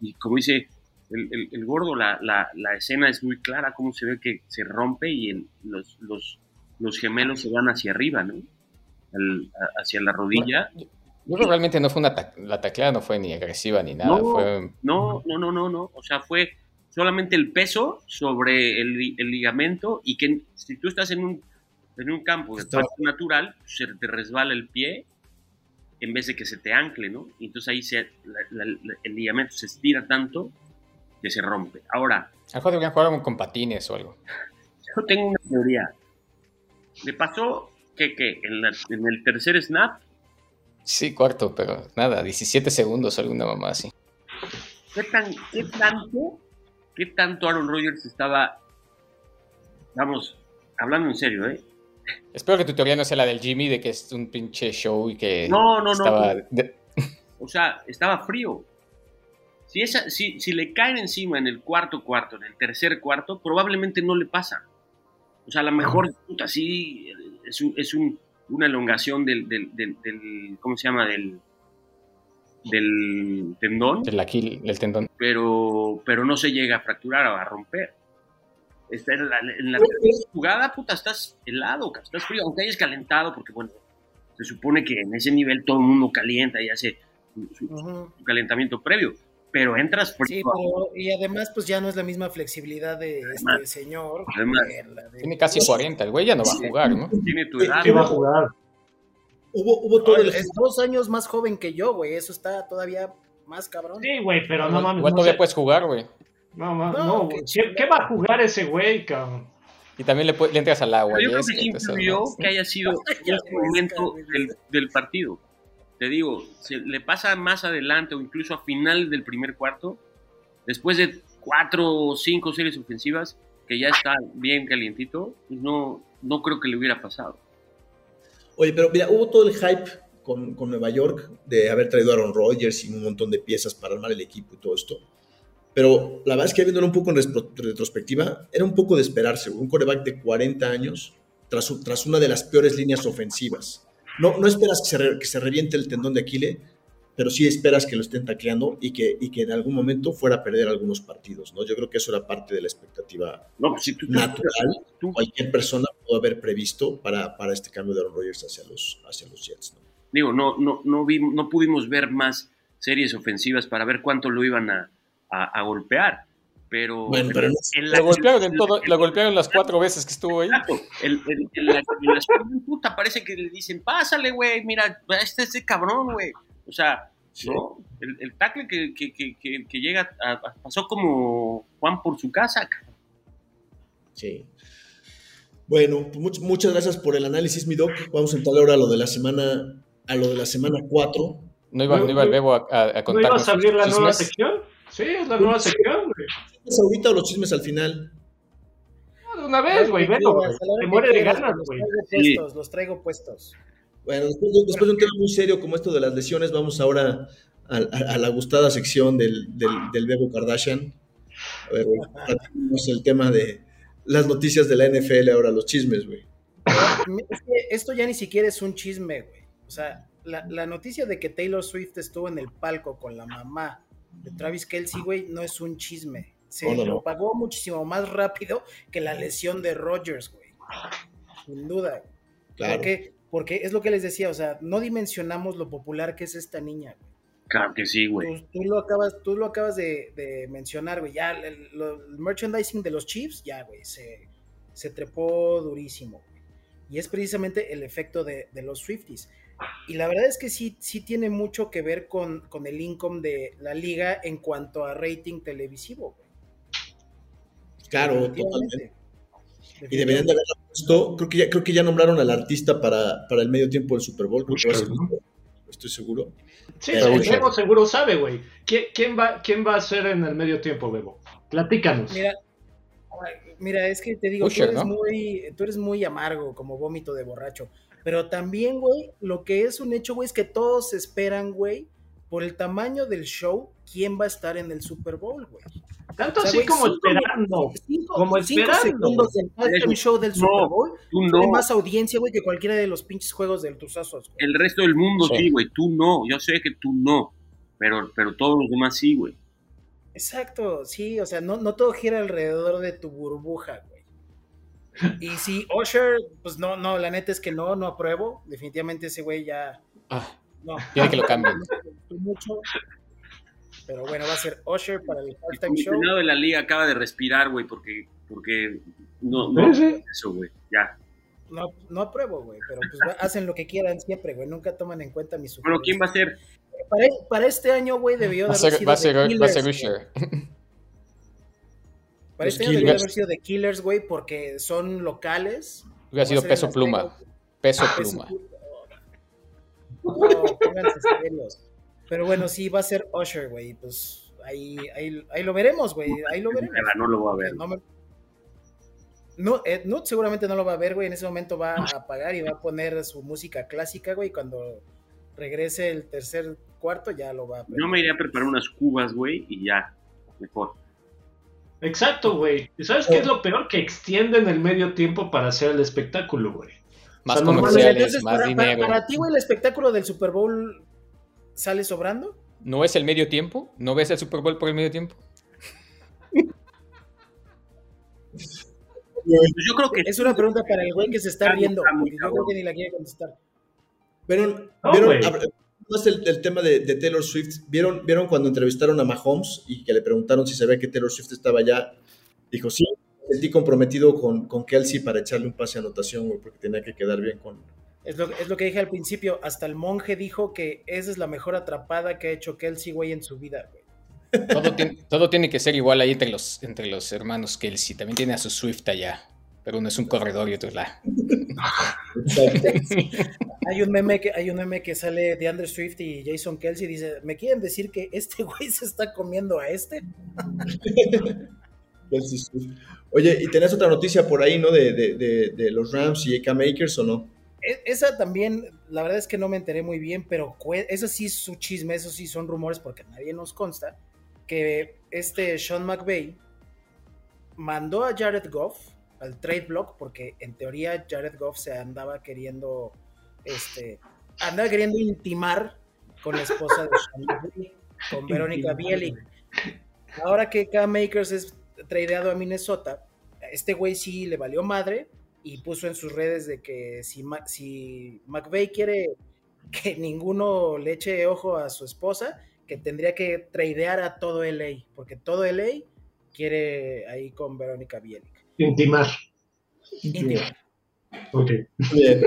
Y como dice el, el- el gordo, la, la- la escena es muy clara, cómo se ve que se rompe y el- los, los, los gemelos se van hacia arriba, ¿no? Al- a- hacia la rodilla. Yo que realmente no fue una ta- la tacleada no fue ni agresiva ni nada, No. fue No, no, no, no, no. O sea, fue solamente el peso sobre el, el ligamento y que si tú estás en un, en un campo de pasto natural, se te resbala el pie en vez de que se te ancle, ¿no? Y entonces ahí se, la- la- el ligamento se estira tanto que se rompe. Ahora, a lo mejor deberían jugar con patines o algo. *laughs* yo tengo una teoría. Le pasó que, que en, la- en el tercer snap, Sí, cuarto, pero nada, 17 segundos alguna mamá así. ¿qué, tan, qué tanto, qué tanto Aaron Rodgers estaba, vamos, hablando en serio, ¿eh? Espero que tu teoría no sea la del Jimmy de que es un pinche show y que No, no, no. de- O sea, estaba frío. Si, esa, si, si le caen encima en el cuarto cuarto, en el tercer cuarto, probablemente no le pasa. O sea, a lo mejor, puta, sí, es, un- es un- una elongación del, del, del- del- ¿cómo se llama? Del, del tendón, del Aquil, del tendón. pero, pero no se llega a fracturar o a romper. Esta era la- en la tercera jugada, puta, estás helado, estás frío, aunque hayas calentado, porque bueno, se supone que en ese nivel todo el mundo calienta y hace su- su calentamiento previo, pero entras frío. Sí, pero y además pues ya no es la misma flexibilidad de este Además- señor. además- de- Tiene casi 40, el güey ya no va a jugar, ¿no? tiene tu edad. Sí va a jugar. Hubo, hubo todo el... Es dos años más joven que yo, güey. Eso está todavía más cabrón. Sí, güey, pero no mames. Igual no puedes jugar, güey. No, No, no, qué. ¿Qué, qué va a jugar ese güey, cabrón? Y también le, le entras al agua. Yo creo que ¿no? que haya sido *laughs* este güey, momento del partido. Te digo, se le pasa más adelante o incluso a final del primer cuarto, después de cuatro o cinco series ofensivas, que ya está bien calientito, pues no, no creo que le hubiera pasado. Oye, pero mira, hubo todo el hype con, con Nueva York de haber traído a Aaron Rodgers y un montón de piezas para armar el equipo y todo esto. Pero la verdad es que viéndolo un poco en retrospectiva, era un poco de esperarse. Un coreback de 40 años tras, tras una de las peores líneas ofensivas. No, no esperas que se, re- que se reviente el tendón de Aquile, pero sí esperas que lo estén tacleando y que, y que en algún momento fuera a perder algunos partidos. ¿no? Yo creo que eso era parte de la expectativa No, pues si tú, tú- natural tú- cualquier persona pudo haber previsto para, para este cambio de Aaron Rodgers hacia los, hacia los Jets. ¿no? digo, no, no, no, vi- no pudimos ver más series ofensivas para ver cuánto lo iban a, a- a golpear. Pero, Bueno, pero no- en la- Lo golpearon en todo, en- lo golpearon las cuatro veces que estuvo ahí. El, el, el- la, en las puta parece que le dicen, pásale, güey, mira, este es de cabrón, güey. O sea, Sí. ¿no? El, el tackle que, que, que, que, que llega, a- a- pasó como Juan por su casa. Sí. Bueno, pues much- muchas gracias por el análisis, mi doc. Vamos a entrar ahora a lo de la semana, a lo de la semana 4. No iba, no iba el Bebo a, a, a ¿No a abrir la nueva sección? Sí, es la nueva sección, güey. ¿Es ahorita o los chismes al final? Ah, De una vez, güey, velo, Te muere de ganas, Los güey. traigo Sí. puestos, los traigo puestos. Bueno, después de, después de un tema muy serio como esto de las lesiones, vamos ahora a, a- a la gustada sección del, del, del Bebo Kardashian. A ver, güey, el tema de las noticias de la NFL, ahora los chismes, güey. Es que esto ya ni siquiera es un chisme, güey. O sea, la, la noticia de que Taylor Swift estuvo en el palco con la mamá de Travis Kelsey, güey, no es un chisme. Se No, no, no. lo pagó muchísimo más rápido que la lesión de Rodgers, güey. Sin duda. Claro. Porque es lo que les decía, o sea, no dimensionamos lo popular que es esta niña, güey. Claro que sí, güey. Tú, tú lo acabas, tú lo acabas de, de mencionar, güey. Ya el, lo- el merchandising de los Chiefs, ya, güey, se, se trepó durísimo. güey. Y es precisamente el efecto de, de los Swifties. Y la verdad es que sí, sí tiene mucho que ver con, con el income de la liga en cuanto a rating televisivo, güey. Claro, totalmente. Y deberían de haberla puesto, creo que ya, creo que ya nombraron al artista para, para el medio tiempo del Super Bowl, creo que va a ser Usher, estoy seguro. Sí, el. Bebo seguro sabe, güey. ¿Quién, quién va, ¿Quién va a ser en el medio tiempo, Bebo? Platícanos. Mira, mira, es que te digo, Usher, tú, eres ¿no? muy, tú eres muy amargo, como vómito de borracho. Pero también, güey, lo que es un hecho, güey, es que todos esperan, güey, por el tamaño del show, quién va a estar en el Super Bowl, güey. Tanto O sea, así como esperando. cinco- Como cinco esperando. segundos del halftime show del No, Super Bowl Tú tiene no. más audiencia, güey, que cualquiera de los pinches juegos del Tuzazos. El resto del mundo Sí. sí, güey. Tú no. Yo sé que tú no. Pero, pero todos los demás sí, güey. Exacto, sí, o sea, no, no todo gira alrededor de tu burbuja, güey. Y si Usher, pues no, no, la neta es que no, no apruebo. Definitivamente ese güey ya, Ah, no. Tiene que lo cambien. No me gustó mucho. Pero bueno, va a ser Usher para el El halftime show. comisionado de la liga acaba de respirar, güey, porque, porque no, no, Sí, eso, güey. Ya. No, no apruebo, güey, pero pues hacen lo que quieran siempre, güey. Nunca toman en cuenta mis Bueno, ¿quién va a ser? Para, para este año, güey, debió de haber ser, sido va a ser, va a. Usher. Para Los este año debió de Killers. haber sido de Killers, güey, porque son locales. Hubiera sido Va a ser en peso pluma. Peso pluma. No, pónganse serios. Pero bueno, sí, va a ser Usher, güey. Pues ahí, ahí, ahí lo veremos, güey. Ahí lo veremos. No lo voy a ver. No me- no, eh, no, seguramente no lo va a ver, güey. En ese momento va a apagar y va a poner su música clásica, güey. Cuando regrese el tercer cuarto, ya lo va a Yo me iría a preparar unas cubas, güey, y ya. Mejor. Exacto, güey. ¿Y sabes qué es lo peor? Que extienden el medio tiempo para hacer el espectáculo, güey. Más O sea, normal- comerciales, Entonces, más para, para- dinero. para ti, güey, el espectáculo del Super Bowl sale sobrando. ¿No es el medio tiempo? ¿No ves el Super Bowl por el medio tiempo? Yo creo que Es una pregunta para el güey que se está riendo. Yo creo que ni la quiere contestar. ¿Vieron, No, vieron a el, el tema de, de Taylor Swift? ¿Vieron, ¿Vieron cuando entrevistaron a Mahomes y que le preguntaron si sabía que Taylor Swift estaba allá? Dijo, sí, me sentí comprometido con, con Kelsey para echarle un pase de anotación, güey, porque tenía que quedar bien con... Es lo, es lo que dije al principio. Hasta el monje dijo que esa es la mejor atrapada que ha hecho Kelsey, güey, en su vida, güey. Todo tiene, todo tiene que ser igual ahí entre los, entre los hermanos Kelsey. También tiene a su Swift allá. Pero uno es un corredor y otro es la. *laughs* Hay un meme que, hay un meme que sale de Andrew Swift y Jason Kelsey y dice, ¿me quieren decir que este güey se está comiendo a este? *laughs* Kelsey Swift. Oye, y tenés otra noticia por ahí, ¿no? De, de, de, de los Rams y Cam Akers, ¿o no? E- Esa también, la verdad es que no me enteré muy bien, pero esa sí es su chisme, eso sí son rumores porque nadie nos consta, que este Sean McVay mandó a Jared Goff al trade block porque en teoría Jared Goff se andaba queriendo, este, andaba queriendo intimar con la esposa de Sean McVay, con Verónica Bielik. Ahora que Cam Makers es tradeado a Minnesota, este güey sí le valió madre y puso en sus redes de que si, Ma- si McVeigh quiere que ninguno le eche ojo a su esposa, que tendría que tradear a todo LA, porque todo LA quiere ahí con Verónica Bielik. Intimar. Intimar. Ok. Bien.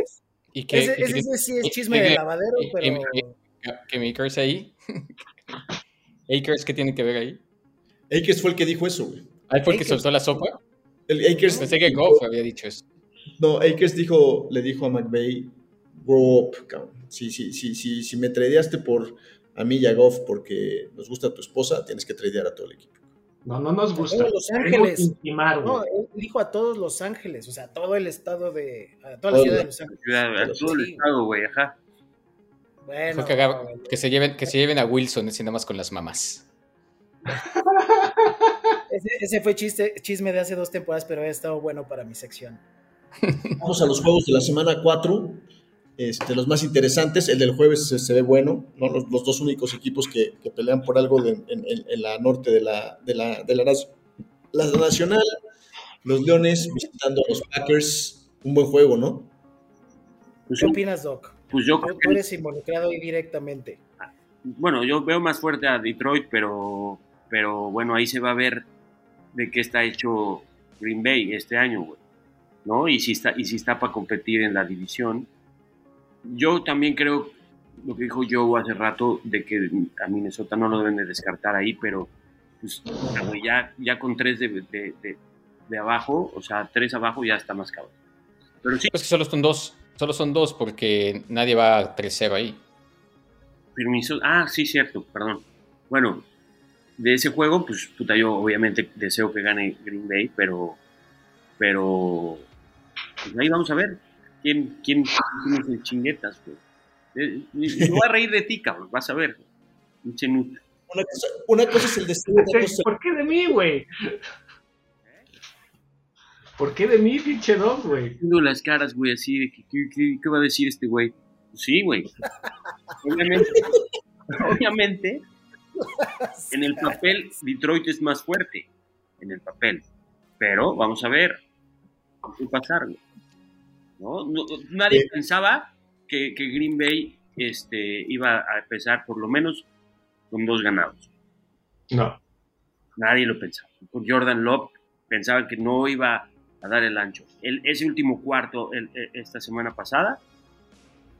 ¿Y qué, Ese, ese- sí es chisme de lavadero, pero ¿Qué Makers ahí? *laughs* ¿Akers qué tiene que ver ahí? Akers fue el que dijo eso, güey. ¿Ah, fue el que Akers. soltó la sopa? El Akers, Pensé que Goff había dicho eso. No, Akers dijo, le dijo a McVay, grow up, cabrón. Si, si, si, si, si me tradeaste por a mí y a Goff porque nos gusta tu esposa, tienes que tradear a todo el equipo. No, no nos gusta. todos Los Ángeles. Intimar, no, él dijo a todos Los Ángeles, o sea, a todo el estado de, a toda la ciudad el- de Los Ángeles. a todo el estado, güey, ajá. Bueno, que, se lleven, que se lleven a Wilson, así nada más con las mamás. ese, ese fue chiste, chisme de hace dos temporadas, pero ha estado bueno para mi sección. Vamos a los juegos de la semana 4. Este, los más interesantes, el del jueves se, se ve bueno, ¿no? los, los dos únicos equipos que, que pelean por algo de- en, en- en la norte de la, de la, de la, nac- la nacional. Los Leones visitando a los Packers. Un buen juego, ¿no? Pues, ¿Qué opinas, Doc? pues yo Tú, creo tú que, eres involucrado ahí directamente. bueno, yo veo más fuerte a Detroit, pero, pero bueno, ahí se va a ver de qué está hecho Green Bay este año, güey. ¿No? Y si está, y si está para competir en la división. Yo también creo lo que dijo Joe hace rato, de que a Minnesota no lo deben de descartar ahí, pero pues, ya, ya con tres de, de- de- de abajo, o sea, tres abajo ya está más cabrón. Pero sí, Pues que solo son dos. Solo son dos porque nadie va a 3-0 ahí. permiso. Ah, sí, cierto, perdón. Bueno, de ese juego, pues puta, yo obviamente deseo que gane Green Bay, pero. Pero. Pues ahí vamos a ver. ¿Quién, quién, quién es el chinguetas, güey? Eh, Me voy a reír de ti, cabrón, vas a ver. Pinche nut. Una cosa, una cosa es el destino, cosa ¿Por qué de mí, güey? ¿Por qué de mí, pinche dog, güey? Viendo las caras, güey, así de que, ¿qué, qué- qué va a decir este güey? Pues sí, güey. Obviamente, obviamente, en el papel, Detroit es más fuerte. En el papel. Pero vamos a ver. ¿Qué va a pasar, güey? ¿No? No- nadie pensaba que, que Green Bay este, iba a empezar por lo menos con dos ganados. No. Nadie lo pensaba. Por Jordan Love pensaban que no iba a dar el ancho. El, ese último cuarto el- el- esta semana pasada,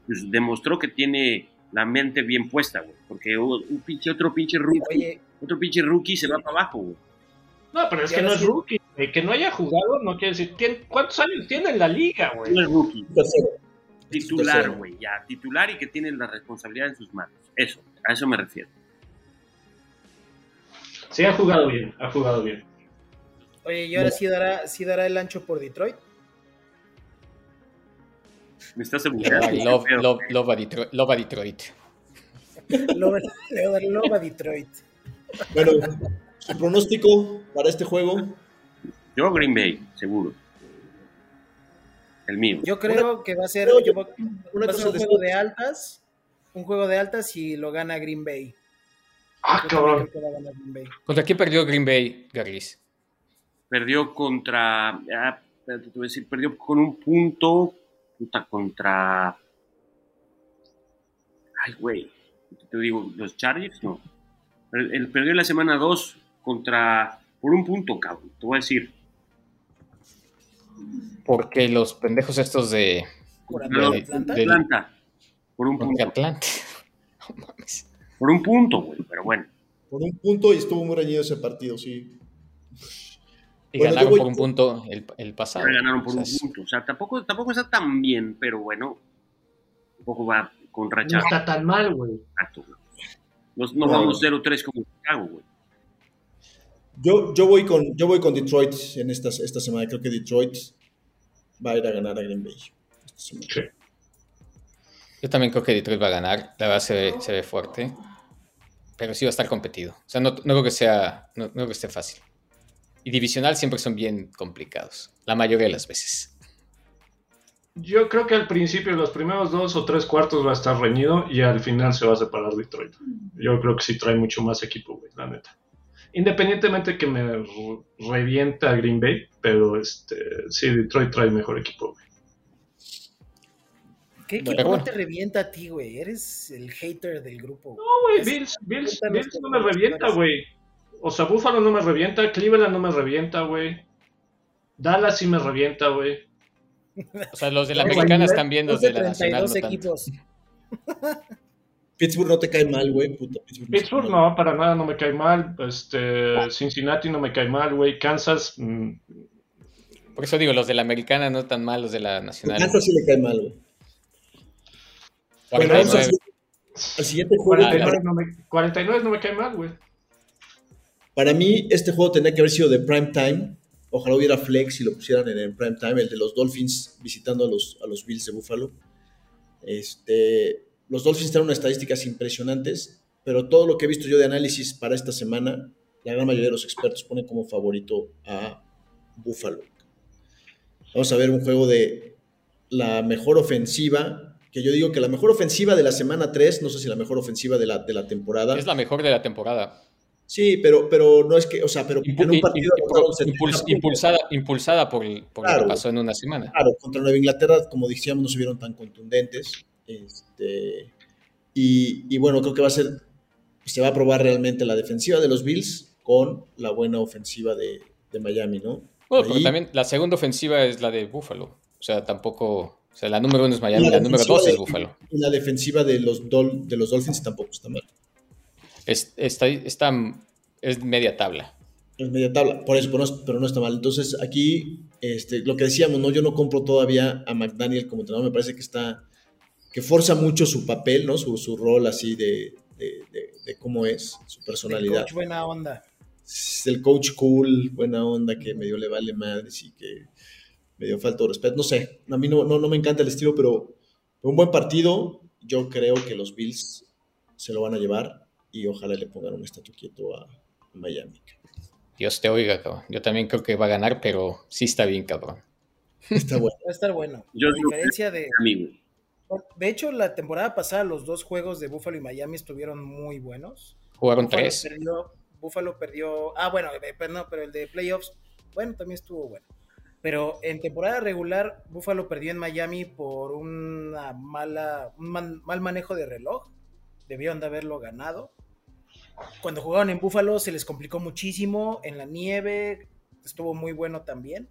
pues demostró que tiene la mente bien puesta, güey. Porque un pinche, otro pinche rookie, Oye, otro pinche rookie se va para abajo, güey. No, pero es que no es sí- rookie. güey. Que no haya jugado no quiere decir. ¿tiene- ¿Cuántos años tiene en la liga, güey? No es rookie, titular, güey, ya. Titular y que tiene la responsabilidad en sus manos. Eso, a eso me refiero. Sí, ha jugado bien. Ha jugado bien. Oye, ¿y ahora sí dará, sí dará el ancho por Detroit? Me estás ebullando. va- Love, love, love a Detroit. Love a Detroit. *laughs* A Loba Detroit. Bueno, su pronóstico para este juego. Yo Green Bay, seguro. El mío. Yo creo que va a ser, No, yo va- una va a cosa ser un de juego de altas, un juego de altas y lo gana Green Bay. Ah, cabrón. ¿Contra quién perdió Green Bay, Garlis? Perdió contra. ah, te voy a decir, perdió con un punto. Puta, contra. Ay, güey. Te digo, los Chargers, no. El, el perdió la semana 2 contra. Por un punto, cabrón. Te voy a decir. Porque los pendejos estos de, Por No, Atlanta. de- Atlanta. Por un punto. Atlanta. *laughs* No mames. Por un punto, güey. Pero bueno. Por un punto y estuvo muy reñido ese partido, sí. Y Bueno, ganaron por un punto el, el pasado. Ahora ganaron por O sea, un punto. O sea, tampoco, tampoco está tan bien, pero bueno. Tampoco va con No está tan mal, güey. Exacto, güey. No, no No. vamos 0-3 como Chicago, güey. Yo, yo, voy con, yo voy con Detroit en esta, esta semana. Creo que Detroit va a ir a ganar a Green Bay. esta semana. Sí. Yo también creo que Detroit va a ganar. La verdad se ve, se ve fuerte. Pero sí va a estar competido. O sea, no, no creo que sea. No, no creo que esté fácil. Y divisional siempre son bien complicados. La mayoría de las veces. Yo creo que al principio, los primeros dos o tres cuartos va a estar reñido y al final se va a separar Detroit. Yo creo que sí trae mucho más equipo, güey, la neta. Independientemente que me re- revienta Green Bay, pero este, sí, Detroit trae mejor equipo, güey. ¿Qué equipo bueno. te revienta a ti, güey? Eres el hater del grupo. No, güey, Bills, Bills, Bills no me revienta, güey. O sea, Buffalo no me revienta, Cleveland no me revienta, güey. Dallas sí me revienta, güey. O sea, los de la americana están viendo los de la nacional. 32 No tanto. equipos. *laughs* Pittsburgh no te cae mal, güey. Puta, Pittsburgh. Pittsburgh no, para nada no me cae mal. Este, Cincinnati no me cae mal, güey. Kansas, mm, Por eso digo, los de la americana no tan mal, los de la nacional. Kansas sí le cae mal, güey. Bueno, 49. vamos al, al siguiente juego. Bueno, que 49 no me, 49 no me cae mal, güey. Para mí, este juego tenía que haber sido de prime time. Ojalá hubiera flex y lo pusieran en el prime time, el de los Dolphins visitando a los, a los Bills de Buffalo. Este, los Dolphins tienen unas estadísticas impresionantes, pero todo lo que he visto yo de análisis para esta semana, la gran mayoría de los expertos ponen como favorito a Buffalo. Vamos a ver un juego de la mejor ofensiva, que yo digo que la mejor ofensiva de la semana 3, no sé si la mejor ofensiva de la, de la temporada. Es la mejor de la temporada. Sí, pero, pero no es que, o sea, pero Impu- en un partido impu- anotaron 70 impuls- impulsada, impulsada por, el- por lo Claro. que pasó en una semana. Claro, contra Nueva Inglaterra, como decíamos, no se vieron tan contundentes. Este, y, y bueno, creo que va a ser, se va a probar realmente la defensiva de los Bills con la buena ofensiva de, de Miami, ¿no? Bueno, pero también la segunda ofensiva es la de Buffalo. O sea, tampoco. O sea, la número uno es Miami, la número dos de- es Buffalo. Y la defensiva de los, Dol- de los Dolphins tampoco está mal. Es, está, está- es media tabla. Es media tabla, por eso, pero no, pero no está mal. Entonces, aquí, este, lo que decíamos, ¿no? Yo no compro todavía a McDaniel como entrenador, me parece que está, que forza mucho su papel, ¿no? Su, su rol así de, de, de- de cómo es, su El personalidad. coach buena onda. Es el coach cool, buena onda, que medio le vale madres y que medio falta de respeto. No sé, a mí no, no, no me encanta el estilo, pero fue un buen partido. Yo creo que los Bills se lo van a llevar y ojalá le pongan un estatua quieto a Miami. Dios te oiga, cabrón. Yo también creo que va a ganar, pero sí está bien, cabrón. Está bueno. Va a estar bueno. Yo a diferencia de. Amigo. De hecho, la temporada pasada, los dos juegos de Buffalo y Miami estuvieron muy buenos. Jugaron Buffalo tres. Perdió, Buffalo perdió. Ah, bueno, eh, pero no, pero el de playoffs, bueno, también estuvo bueno. Pero en temporada regular, Buffalo perdió en Miami por una mala, un man- mal manejo de reloj. Debieron de haberlo ganado. Cuando jugaron en Buffalo se les complicó muchísimo. En la nieve estuvo muy bueno también.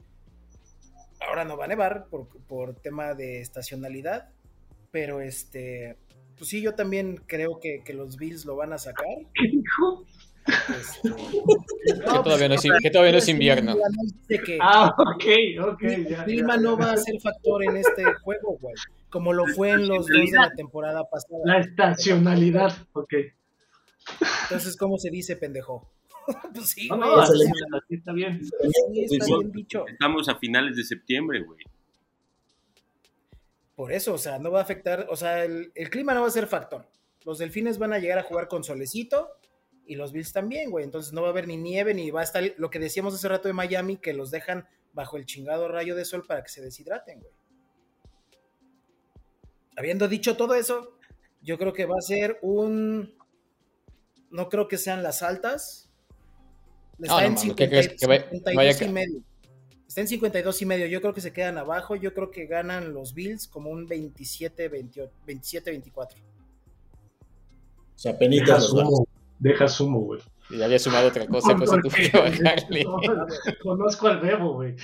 Ahora no va a nevar por, por tema de estacionalidad. Pero este, pues sí, yo también creo que, que los Bills lo van a sacar. ¿Qué dijo? Este, Que todavía no es, que todavía no es invierno. Que Ah, ok, ok. el ya, clima ya, no va a ser factor en este juego, güey. Como lo fue en los dos de la temporada La pasada. estacionalidad, ok. Entonces, ¿cómo se dice, pendejo? *laughs* pues sí, No, güey. no, así está bien. Sí, está bien dicho. Estamos a finales de septiembre, güey. Por eso, o sea, no va a afectar, o sea, el, el clima no va a ser factor. Los delfines van a llegar a jugar con solecito y los Bills también, güey. Entonces no va a haber ni nieve ni va a estar lo que decíamos hace rato de Miami, que los dejan bajo el chingado rayo de sol para que se deshidraten, güey. Habiendo dicho todo eso, yo creo que va a ser un. No creo que sean las altas. Está No, no, ¿qué crees? 50 Que vaya- 52 vaya y medio. Está en 52 y medio. Yo creo que se quedan abajo. Yo creo que ganan los Bills como un 27-28 27-24. O sea, penitas Deja los sumo, deja sumo, güey. Y había sumado otra cosa, pues tuve que bajarle. *laughs* Conozco al Bebo, güey.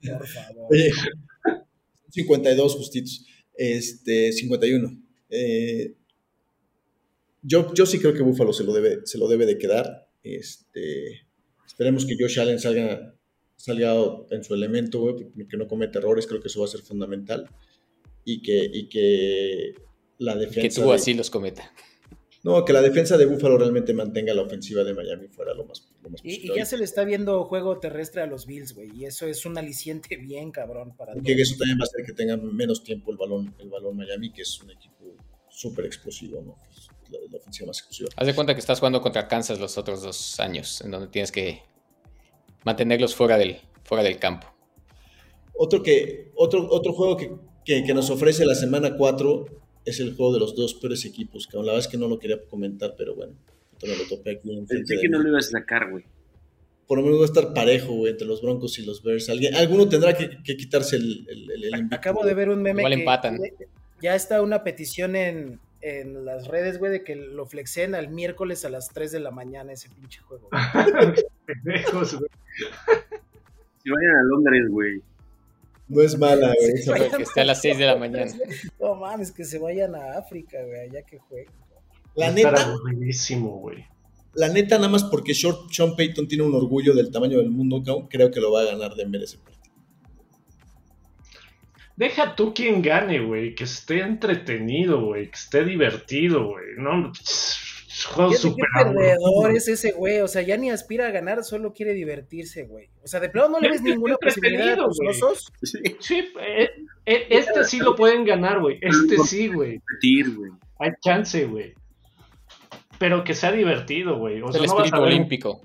Por favor. Oye, 52 justitos. Este, 51. Eh, yo, yo sí creo que Buffalo se lo debe, se lo debe de quedar. Este, esperemos que Josh Allen salga, salga en su elemento, güey, que no cometa errores. Creo que eso va a ser fundamental. Y que, y que la defensa. Que tú de- así los cometa. No, que la defensa de Buffalo realmente mantenga la ofensiva de Miami fuera lo más, lo más Y, posible. y ya se le está viendo juego terrestre a los Bills, güey. Y eso es un aliciente *laughs* bien cabrón para Que todos. eso también va a hacer que tengan menos tiempo el balón, el balón Miami, que es un equipo súper explosivo, ¿no? La, la ofensiva más explosiva. Haz de cuenta que estás jugando contra Kansas los otros dos años, en donde tienes que mantenerlos fuera del, fuera del campo. Otro, que, otro, otro juego que, que- que nos ofrece la semana 4 es el juego de los dos peores equipos, que la verdad es que no lo quería comentar, pero bueno, me lo topé aquí Pensé que no lo ibas a sacar, güey. Por lo menos va a estar parejo, güey, entre los Broncos y los Bears. Alguien, alguno tendrá que, que quitarse el, el, el- Acabo de ver un meme Igual que empatan. ya está una petición en, en las redes, güey, de que lo flexen al miércoles a las 3 de la mañana ese pinche juego. güey. *laughs* Pendejos, güey. Si vayan a Londres, güey. No es mala, güey. que esté a las 6 de la mañana. No mames, que se vayan a África, güey, allá que jueguen. La neta, aburridísimo, güey. La neta, nada más porque Short, Sean Payton tiene un orgullo del tamaño del mundo, creo que lo va a ganar Denver ese partido. Deja tú quien gane, güey. Que esté entretenido, güey. Que esté divertido, güey. No, juego qué perdedor es ese güey, o sea, ya ni aspira a ganar, solo quiere divertirse, güey. O sea, de plano no le Es ves que es ninguna posibilidad a tus güey. osos. Sí, eh, eh, este sí lo pueden ganar, güey. Este sí, güey. Hay chance, güey. Pero que sea divertido, güey. O sea, el no vas, espíritu a ver olímpico.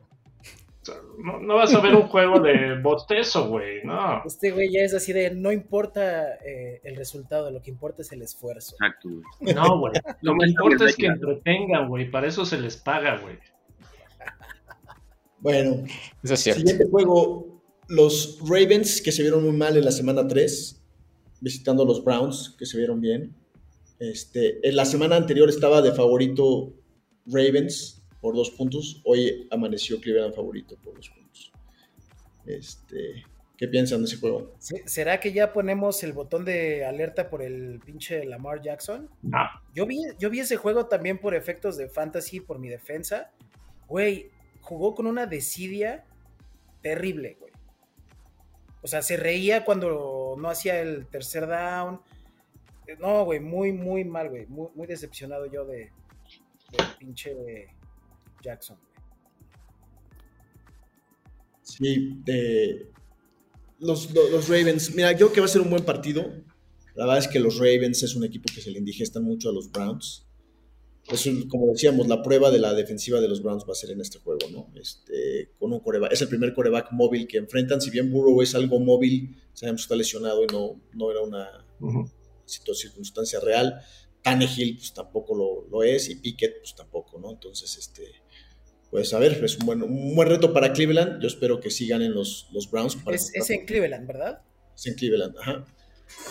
No, no vas a ver un juego de bostezo, güey. No. Este güey ya es así de, no importa eh, el resultado, lo que importa es el esfuerzo. Exacto, güey. No, güey. *laughs* Lo que importa es que entretengan, güey. Para eso se les paga, güey. Bueno, Eso es cierto. siguiente juego, los Ravens, que se vieron muy mal en la semana 3, visitando a los Browns, que se vieron bien. Este, en la semana anterior estaba de favorito Ravens por dos puntos, hoy amaneció Cleveland favorito por dos puntos. Este, ¿Qué piensan de ese juego? ¿Se- ¿Será que ya ponemos el botón de alerta por el pinche Lamar Jackson? No. Yo vi, yo vi ese juego también por efectos de fantasy, por mi defensa. Güey, jugó con una desidia terrible, güey. O sea, se reía cuando no hacía el tercer down. No, güey, muy, muy mal, güey. Muy, muy decepcionado yo de, del pinche Jackson. Sí, de los, los- los Ravens. Mira, yo creo que va a ser un buen partido. La verdad es que los Ravens es un equipo que se le indigestan mucho a los Browns. Es un- como decíamos, la prueba de la defensiva de los Browns va a ser en este juego, ¿no? Este, con un coreback, es el primer coreback móvil que enfrentan. Si bien Burrow es algo móvil, sabemos que está lesionado y no, no era una Ujú. situ- circunstancia real. Tannehill, pues tampoco lo, lo es, y Pickett, pues tampoco, ¿no? Entonces, este, pues a ver, es un buen, un buen reto para Cleveland. Yo espero que sí ganen los, los Browns. Para Es, es en Cleveland, ¿verdad? es en Cleveland, ajá.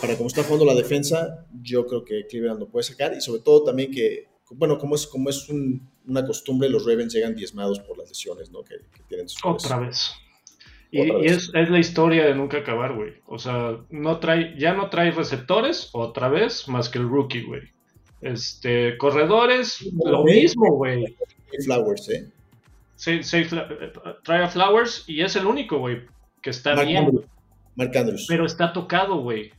Para como está jugando la defensa, yo creo que Cleveland lo puede sacar y sobre todo también que, bueno, como es, como es un- una costumbre, los Ravens llegan diezmados por las lesiones, ¿no? Que, que tienen sus Otra vez. Y, es, es la historia de nunca acabar, güey. O sea, no trae, ya no trae receptores, otra vez, más que el rookie, güey. Este, corredores, lo mismo, güey. Flowers, ¿eh? Sí, sí, Fla- eh, trae a Flowers y es el único, güey, que está Mark bien, Andrews. Mark Andrews. pero está tocado, güey.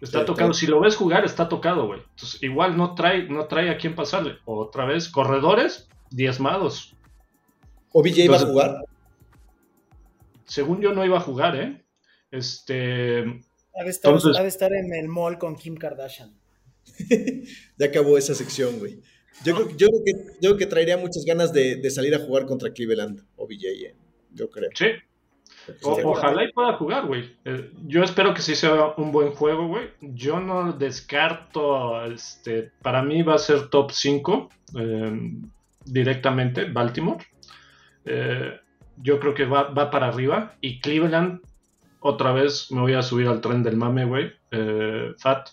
Está Sí, tocado. Si lo ves jugar, está tocado, güey. Entonces, igual no trae, no trae a quién pasarle. Otra vez, corredores, diezmados. ¿OBJ iba a jugar? Según yo no iba a jugar, ¿eh? Este, Ha de, estar, Entonces- ha de estar en el mall con Kim Kardashian. *laughs* Ya acabó esa sección, güey. Yo creo, yo creo que, yo creo que traería muchas ganas de, de salir a jugar contra Cleveland, OBJ, eh. yo creo. sí, o- ojalá y pueda jugar, güey. Eh, yo espero que sí sea un buen juego, güey. Yo no descarto, este, para mí va a ser top 5 eh, directamente, Baltimore. Eh, yo creo que va, va para arriba. Y Cleveland, otra vez me voy a subir al tren del mame, güey. Fat,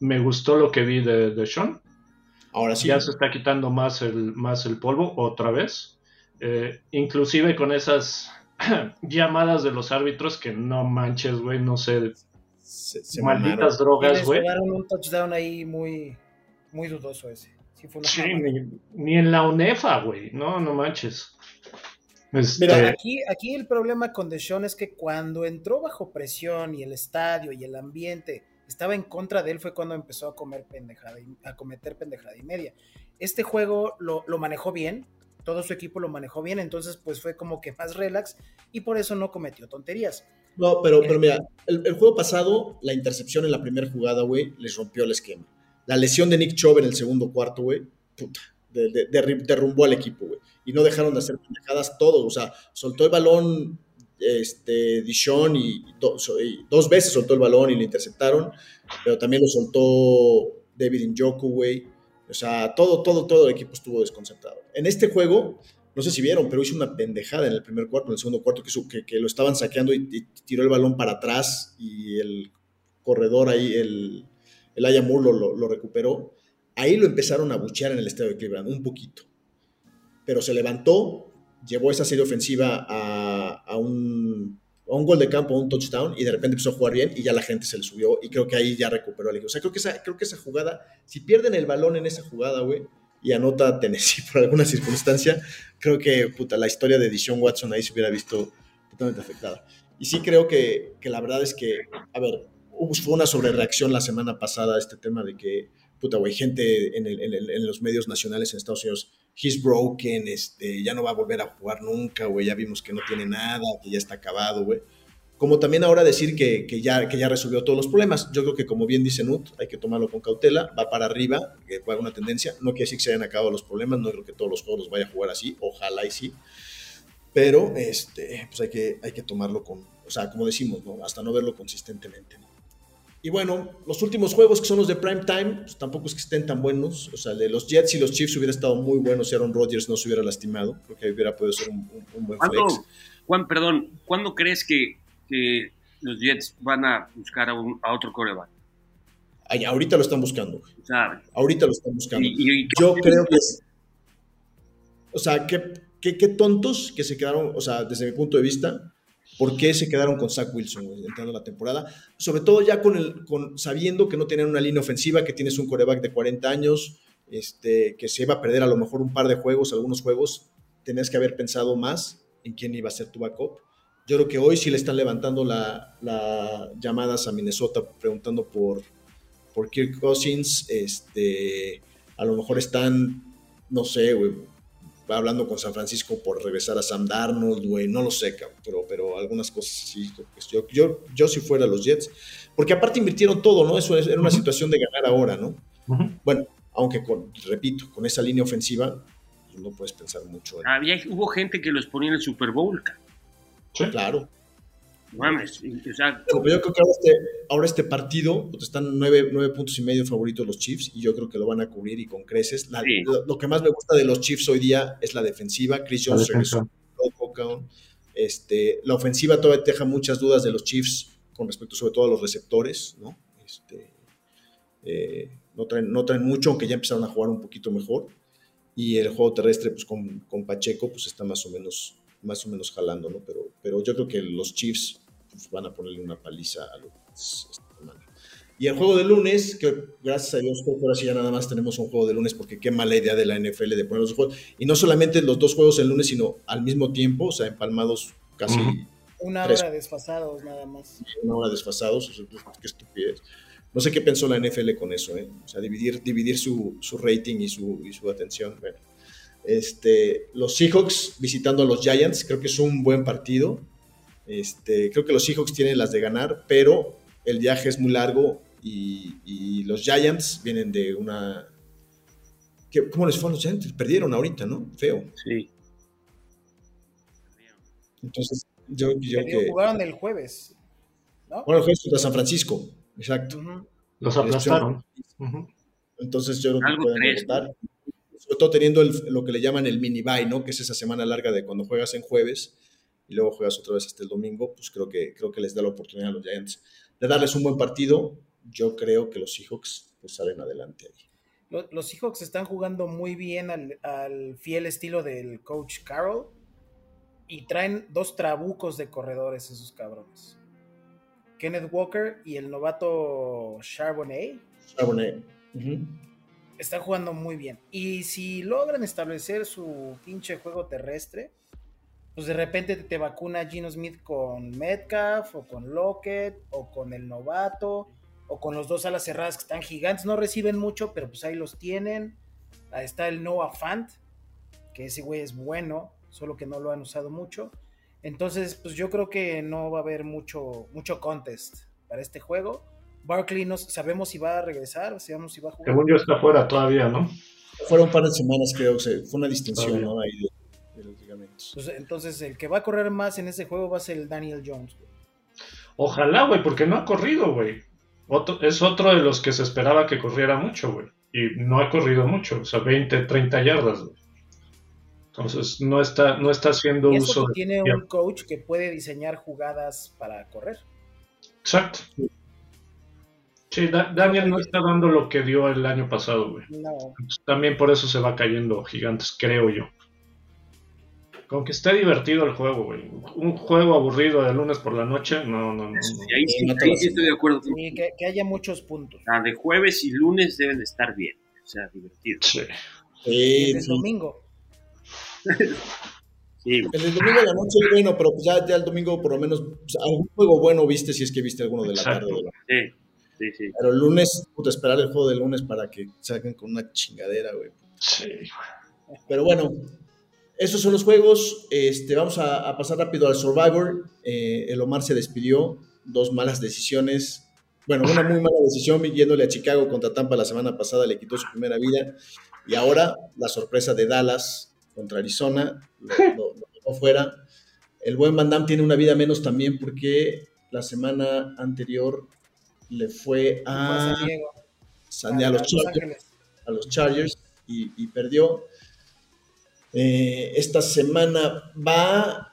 me gustó lo que vi de, de Sean. Ahora sí. Ya se está quitando más el, más el polvo otra vez. Eh, inclusive con esas *clears throat* llamadas de los árbitros que no manches, güey, no sé, Se- se malditas mamaron. drogas, güey. un touchdown ahí muy, muy dudoso ese. Sí, fue una Sí, mamada. ni, ni en la UNEFA, güey, no, no manches. Este, Mira, aquí, aquí el problema con Deshaun es que cuando entró bajo presión y el estadio y el ambiente estaba en contra de él fue cuando empezó a comer pendejada y, a cometer pendejada y media. Este juego lo, lo manejó bien, todo su equipo lo manejó bien, entonces pues fue como que más relax y por eso no cometió tonterías. No, pero, pero mira, el, el juego pasado, la intercepción en la primera jugada, güey, les rompió el esquema. La lesión de Nick Chubb en el segundo cuarto, güey, puta, de- derrumbó al equipo, güey. Y no dejaron de hacer pendejadas todos. O sea, soltó el balón este, Dishon y, dos veces soltó el balón y le interceptaron, pero también lo soltó David Njoku. O sea, todo, todo, todo el equipo estuvo desconcentrado. En este juego, no sé si vieron, pero hizo una pendejada en el primer cuarto, en el segundo cuarto, que, lo estaban saqueando y, tiró el balón para atrás y el corredor ahí, el, el Aya Moore lo, lo- lo recuperó. Ahí lo empezaron a buchear en el estadio de Cleveland, un poquito. Pero se levantó, llevó esa serie ofensiva a, a un, a un gol de campo, a un touchdown, y de repente empezó a jugar bien y ya la gente se le subió y creo que ahí ya recuperó el equipo. O sea, creo que esa, creo que esa jugada, si pierden el balón en esa jugada, güey, y anota Tennessee por alguna circunstancia, creo que puta, la historia de Dishon Watson ahí se hubiera visto totalmente afectada. Y sí creo que, que la verdad es que, a ver, fue una sobrereacción la semana pasada a este tema de que, puta, güey, gente en, el- en el- en los medios nacionales en Estados Unidos, he's broken, este, ya no va a volver a jugar nunca, güey, ya vimos que no tiene nada, que ya está acabado, güey. Como también ahora decir que, que ya, que ya resolvió todos los problemas. Yo creo que, como bien dice Nut, hay que tomarlo con cautela, va para arriba, que juega una tendencia. No quiere decir que se hayan acabado los problemas, no creo que todos los juegos los vaya a jugar así, ojalá y sí. Pero este, pues hay que, hay que tomarlo con, o sea, como decimos, ¿no? hasta no verlo consistentemente. Y bueno, los últimos juegos que son los de prime time, pues tampoco es que estén tan buenos. O sea, de los Jets y los Chiefs hubiera estado muy bueno si Aaron Rodgers no se hubiera lastimado. Creo que hubiera podido ser un, un- un buen ¿Cuándo, flex. Juan, perdón, ¿cuándo crees que, que los Jets van a buscar a, un- a otro coreback? Ay, ahorita lo están buscando. Ahorita lo están buscando. y, y- Yo creo que es. O sea, qué, qué, qué tontos que se quedaron, o sea, desde mi punto de vista, ¿por qué se quedaron con Zach Wilson güey, entrando la temporada? Sobre todo ya con el, con, sabiendo que no tenían una línea ofensiva, que tienes un coreback de 40 años, este, que se iba a perder a lo mejor un par de juegos, algunos juegos, tenías que haber pensado más en quién iba a ser tu backup. Yo creo que hoy sí le están levantando las la llamadas a Minnesota preguntando por, por Kirk Cousins. Este, a lo mejor están, no sé, güey, hablando con San Francisco por regresar a Sam Darnold, güey, no lo sé, cabrón, pero, pero algunas cosas sí. Yo, yo, yo si fuera los Jets, porque aparte invirtieron todo, ¿no? Eso es- era una situación de ganar ahora, ¿no? Bueno, aunque, con, repito, con esa línea ofensiva, pues, no puedes pensar mucho en... había, hubo gente que los ponía en el Super Bowl. ca- Sí. Claro. Mames, o sea, yo creo que ahora este, ahora este partido, están nueve, nueve puntos y medio favoritos los Chiefs y yo creo que lo van a cubrir y con creces. La- Sí. lo, lo que más me gusta de los Chiefs hoy día es la defensiva. Chris Jones regresó. Este, la ofensiva todavía te deja muchas dudas de los Chiefs con respecto sobre todo a los receptores, ¿no? Este, eh, no, traen, no traen mucho, aunque ya empezaron a jugar un poquito mejor. Y el juego terrestre, pues con, con Pacheco, pues está más o menos, más o menos jalando, ¿no? Pero, pero yo creo que los Chiefs pues, van a ponerle una paliza a los esta semana. Y el juego de lunes, que gracias a Dios, ahora sí ya nada más tenemos un juego de lunes, porque qué mala idea de la NFL de poner los juegos. Y no solamente los dos juegos el lunes, sino al mismo tiempo, o sea, empalmados casi. Una Tres. hora desfasados nada más. una hora desfasados. O sea, pues, qué estupidez. No sé qué pensó la NFL con eso, ¿eh? O sea, dividir, dividir su, su rating y su, y su atención. Bueno. Este, los Seahawks visitando a los Giants, creo que es un buen partido. Este, creo que los Seahawks tienen las de ganar, pero el viaje es muy largo y, y los Giants vienen de una... ¿Qué- ¿Cómo les fue a los Giants? Perdieron ahorita, ¿no? Feo. Sí. Entonces, yo, yo que... Jugaron el jueves. ¿no? Bueno, fue contra San Francisco, exacto. Los aplastaron. Ujú. Entonces yo creo que Algo pueden rebotar. Sobre todo teniendo el- lo que le llaman el mini bye, ¿no? Que es esa semana larga de cuando juegas en jueves y luego juegas otra vez hasta el domingo, pues creo que, creo que les da la oportunidad a los Giants de darles un buen partido. Yo creo que los Seahawks pues salen adelante ahí. Los, los Seahawks están jugando muy bien al, al fiel estilo del coach Carroll y traen dos trabucos de corredores esos cabrones. Kenneth Walker y el novato Charbonnet Charbonnet. Están jugando muy bien. Y si logran establecer su pinche juego terrestre, pues de repente te vacuna Gino Smith con Metcalf o con Lockett o con el novato o con los dos alas cerradas que están gigantes. No reciben mucho, pero pues ahí los tienen. Ahí está el Noah Fant, que ese güey es bueno, solo que no lo han usado mucho. Entonces, pues yo creo que no va a haber mucho, mucho contest para este juego. Barkley no sabemos si va a regresar, sabemos si va a jugar. Según yo está fuera todavía, ¿no? Fueron un par de semanas, creo que se- fue una distinción. ¿no? Ahí de, entonces, el que va a correr más en ese juego va a ser el Daniel Jones. güey. Ojalá, güey, porque no ha corrido, güey. Otro- es otro de los que se esperaba que corriera mucho, güey. Y no ha corrido mucho, o sea, 20, 30 yardas, güey. Entonces, no está, no está haciendo Y uso que tiene un coach que puede diseñar jugadas para correr. Exacto. Sí, Da- Daniel no está dando lo que dio el año pasado, güey. No, También por eso se va cayendo gigantes, creo yo. Con que esté divertido el juego, güey. Un juego aburrido de lunes por la noche, no, no, no. ahí sí, ahí sí estoy de acuerdo. y que, que haya muchos puntos. Ah, de jueves y lunes deben de estar bien. O sea, divertido. Sí. *laughs* Sí, el sí. domingo. Sí, El domingo de la noche es bueno, pero pues ya, ya el domingo por lo menos pues, algún juego bueno viste si es que viste alguno de la Exacto. tarde. de la- sí, sí, sí. Pero el lunes, puta, esperar el juego del lunes para que salgan con una chingadera, güey. Sí. Pero bueno, esos son los juegos. Este, vamos a, a pasar rápido al Survivor. Eh, el Omar se despidió. Dos malas decisiones. Bueno, una muy mala decisión yéndole a Chicago contra Tampa la semana pasada, le quitó su primera vida. Y ahora la sorpresa de Dallas contra Arizona, lo, *laughs* dejó fuera. El buen Van Damme tiene una vida menos también porque la semana anterior le fue a, San Diego, San- a los Chargers a los Chargers y, y perdió. Eh, esta semana va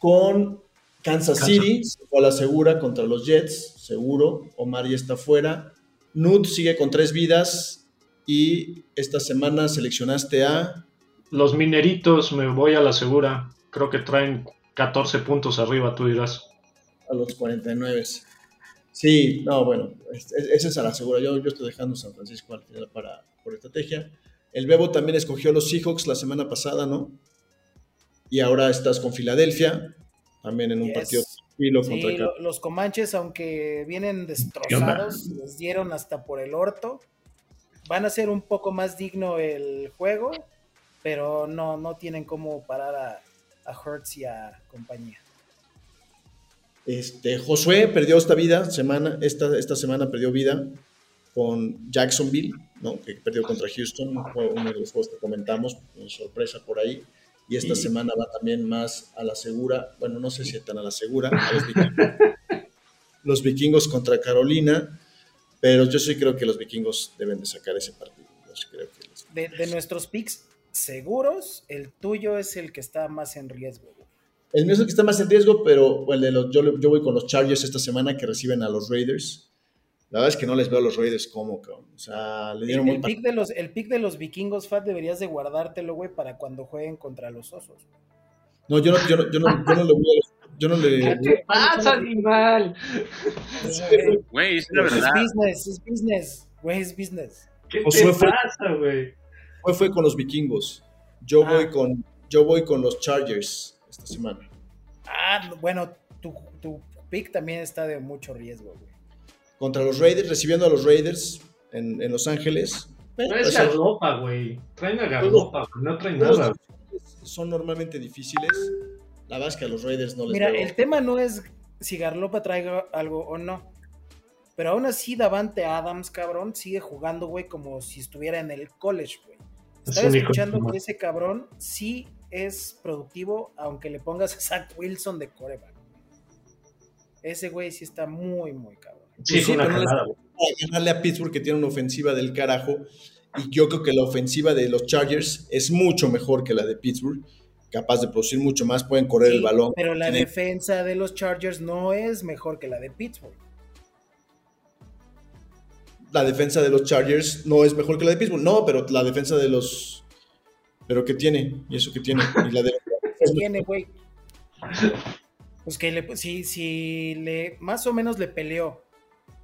con Kansas Kansas. City, a la segura contra los Jets, seguro. Omar ya está fuera. Nud sigue con tres vidas y esta semana seleccionaste a Los mineritos, me voy a la segura. Creo que traen 14 puntos arriba, tú dirás. a los 49. Sí, no, bueno, es- es- esa es a la segura. Yo, yo estoy dejando San Francisco al final para, por estrategia. El Bebo también escogió a los Seahawks la semana pasada, ¿no? Y ahora estás con Filadelfia, también en un Yes. partido tranquilo Sí, contra lo- los Comanches, aunque vienen destrozados, les dieron hasta por el orto. Van a ser un poco más digno el juego, pero no, no tienen cómo parar a, a Hurts y a compañía. Este, Josué perdió esta vida, semana, esta, esta semana perdió vida con Jacksonville, ¿no? que perdió contra Houston, juego- uno de los juegos que comentamos, una sorpresa por ahí. Y esta Sí. semana va también más a la segura, bueno, no sé si tan a la segura, a los *laughs* vikingos, los vikingos contra Carolina, pero yo sí creo que los vikingos deben de sacar ese partido. Yo sí creo que les- De, de nuestros picks seguros, el tuyo es el que está más en riesgo. El mío es el que está más en riesgo, pero el de los, yo, yo voy con los Chargers esta semana que reciben a los Raiders. La verdad es que no les veo a los Raiders como, cabrón. O sea, le El, dieron el buen pick de los, el pick de los vikingos, Fat, deberías de guardártelo, güey, para cuando jueguen contra los osos. No, yo no, yo no, yo no, yo no le voy a. Yo no le. pasa, animal? Güey, es la Es verdad. business, es business, güey, es business. ¿Qué Josué te fue- pasa, güey? Fue, fue con los vikingos. Yo Ah. voy con. Yo voy con los Chargers esta semana. Ah, bueno, tu, tu pick también está de mucho riesgo, güey. Contra los Raiders, recibiendo a los Raiders en, en Los Ángeles. No es Garlopa, güey. Traen a Garlopa, no traen nada. Son normalmente difíciles. La verdad es que a los Raiders no les Mira, el tema no es si Garlopa traiga algo o no. Pero aún así, Davante Adams, cabrón, sigue jugando, güey, como si estuviera en el college, güey. Estaba escuchando que ese cabrón sí es productivo, aunque le pongas a Zach Wilson de coreback. Ese güey sí está muy, muy cabrón. Sí, sí, una jalada. Ganarle a Pittsburgh que tiene una ofensiva del carajo. Y yo creo que la ofensiva de los Chargers es mucho mejor que la de Pittsburgh. Capaz de producir mucho más, pueden correr el balón. Pero la defensa de los Chargers no es mejor que la de Pittsburgh. La defensa de los Chargers no es mejor que la de Pittsburgh. No, pero la defensa de los. ¿Pero qué tiene? ¿Y eso qué tiene? ¿Y la de... *laughs* ¿Qué tiene, güey? Pues que le, si, si le más o menos le peleó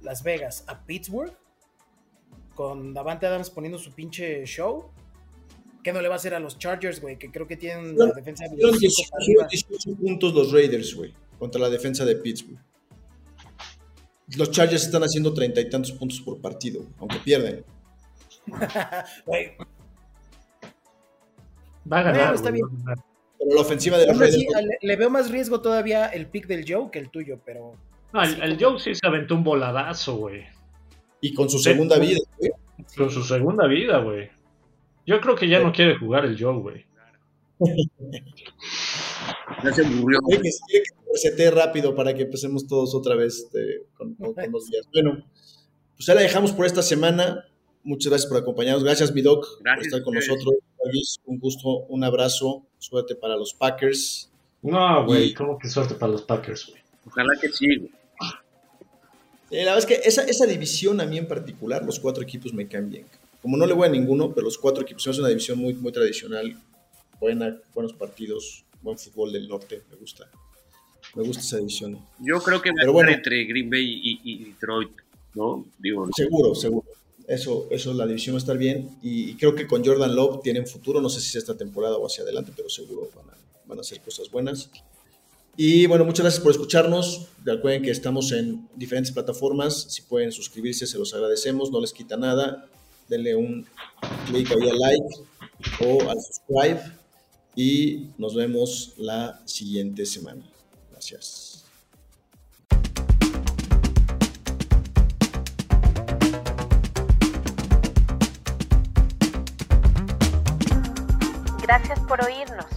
Las Vegas a Pittsburgh, con Davante Adams poniendo su pinche show, ¿qué no le va a hacer a los Chargers, güey? Que creo que tienen la defensa de 18 puntos los Raiders, güey, contra la defensa de Pittsburgh. Los Chargers están haciendo treinta y tantos puntos por partido, aunque pierden. *laughs* Va a ganar. Bueno, está bien. Pero la ofensiva de los Raiders. le, le veo más riesgo todavía el pick del Joe que el tuyo, pero No, el, el Joe sí se aventó un voladazo, güey. Y con su segunda vida, güey. Con su segunda vida, güey. Yo creo que ya no quiere jugar el Joe, güey. *laughs* Ya se aburrió. Hay que rápido para que empecemos todos otra vez este, con, con- con los días. Bueno, pues ya la dejamos por esta semana. Muchas gracias por acompañarnos. Gracias, mi doc, por estar con ustedes. nosotros. Luis, Un gusto, un abrazo. Suerte para los Packers. No, güey, Y- ¿cómo que suerte para los Packers, güey? Ojalá que sí. güey. Eh, la verdad es que esa, esa división a mí en particular, los cuatro equipos me caen bien. Como no le voy a ninguno, pero los cuatro equipos es una división muy, muy tradicional. Buena, buenos partidos, buen fútbol del norte. Me gusta. Me gusta esa división. Yo creo que va a Pero bueno. entre Green Bay y, y Detroit, ¿no? Digo, Seguro, seguro. Eso, eso, la división va a estar bien. Y, creo que con Jordan Love tienen futuro. No sé si esta temporada o hacia adelante, pero seguro van a, van a hacer cosas buenas. Y bueno, muchas gracias por escucharnos. Recuerden que estamos en diferentes plataformas. Si pueden suscribirse, se los agradecemos. No les quita nada. Denle un clic ahí al like o al subscribe. Y nos vemos la siguiente semana. Gracias. Gracias por oírnos.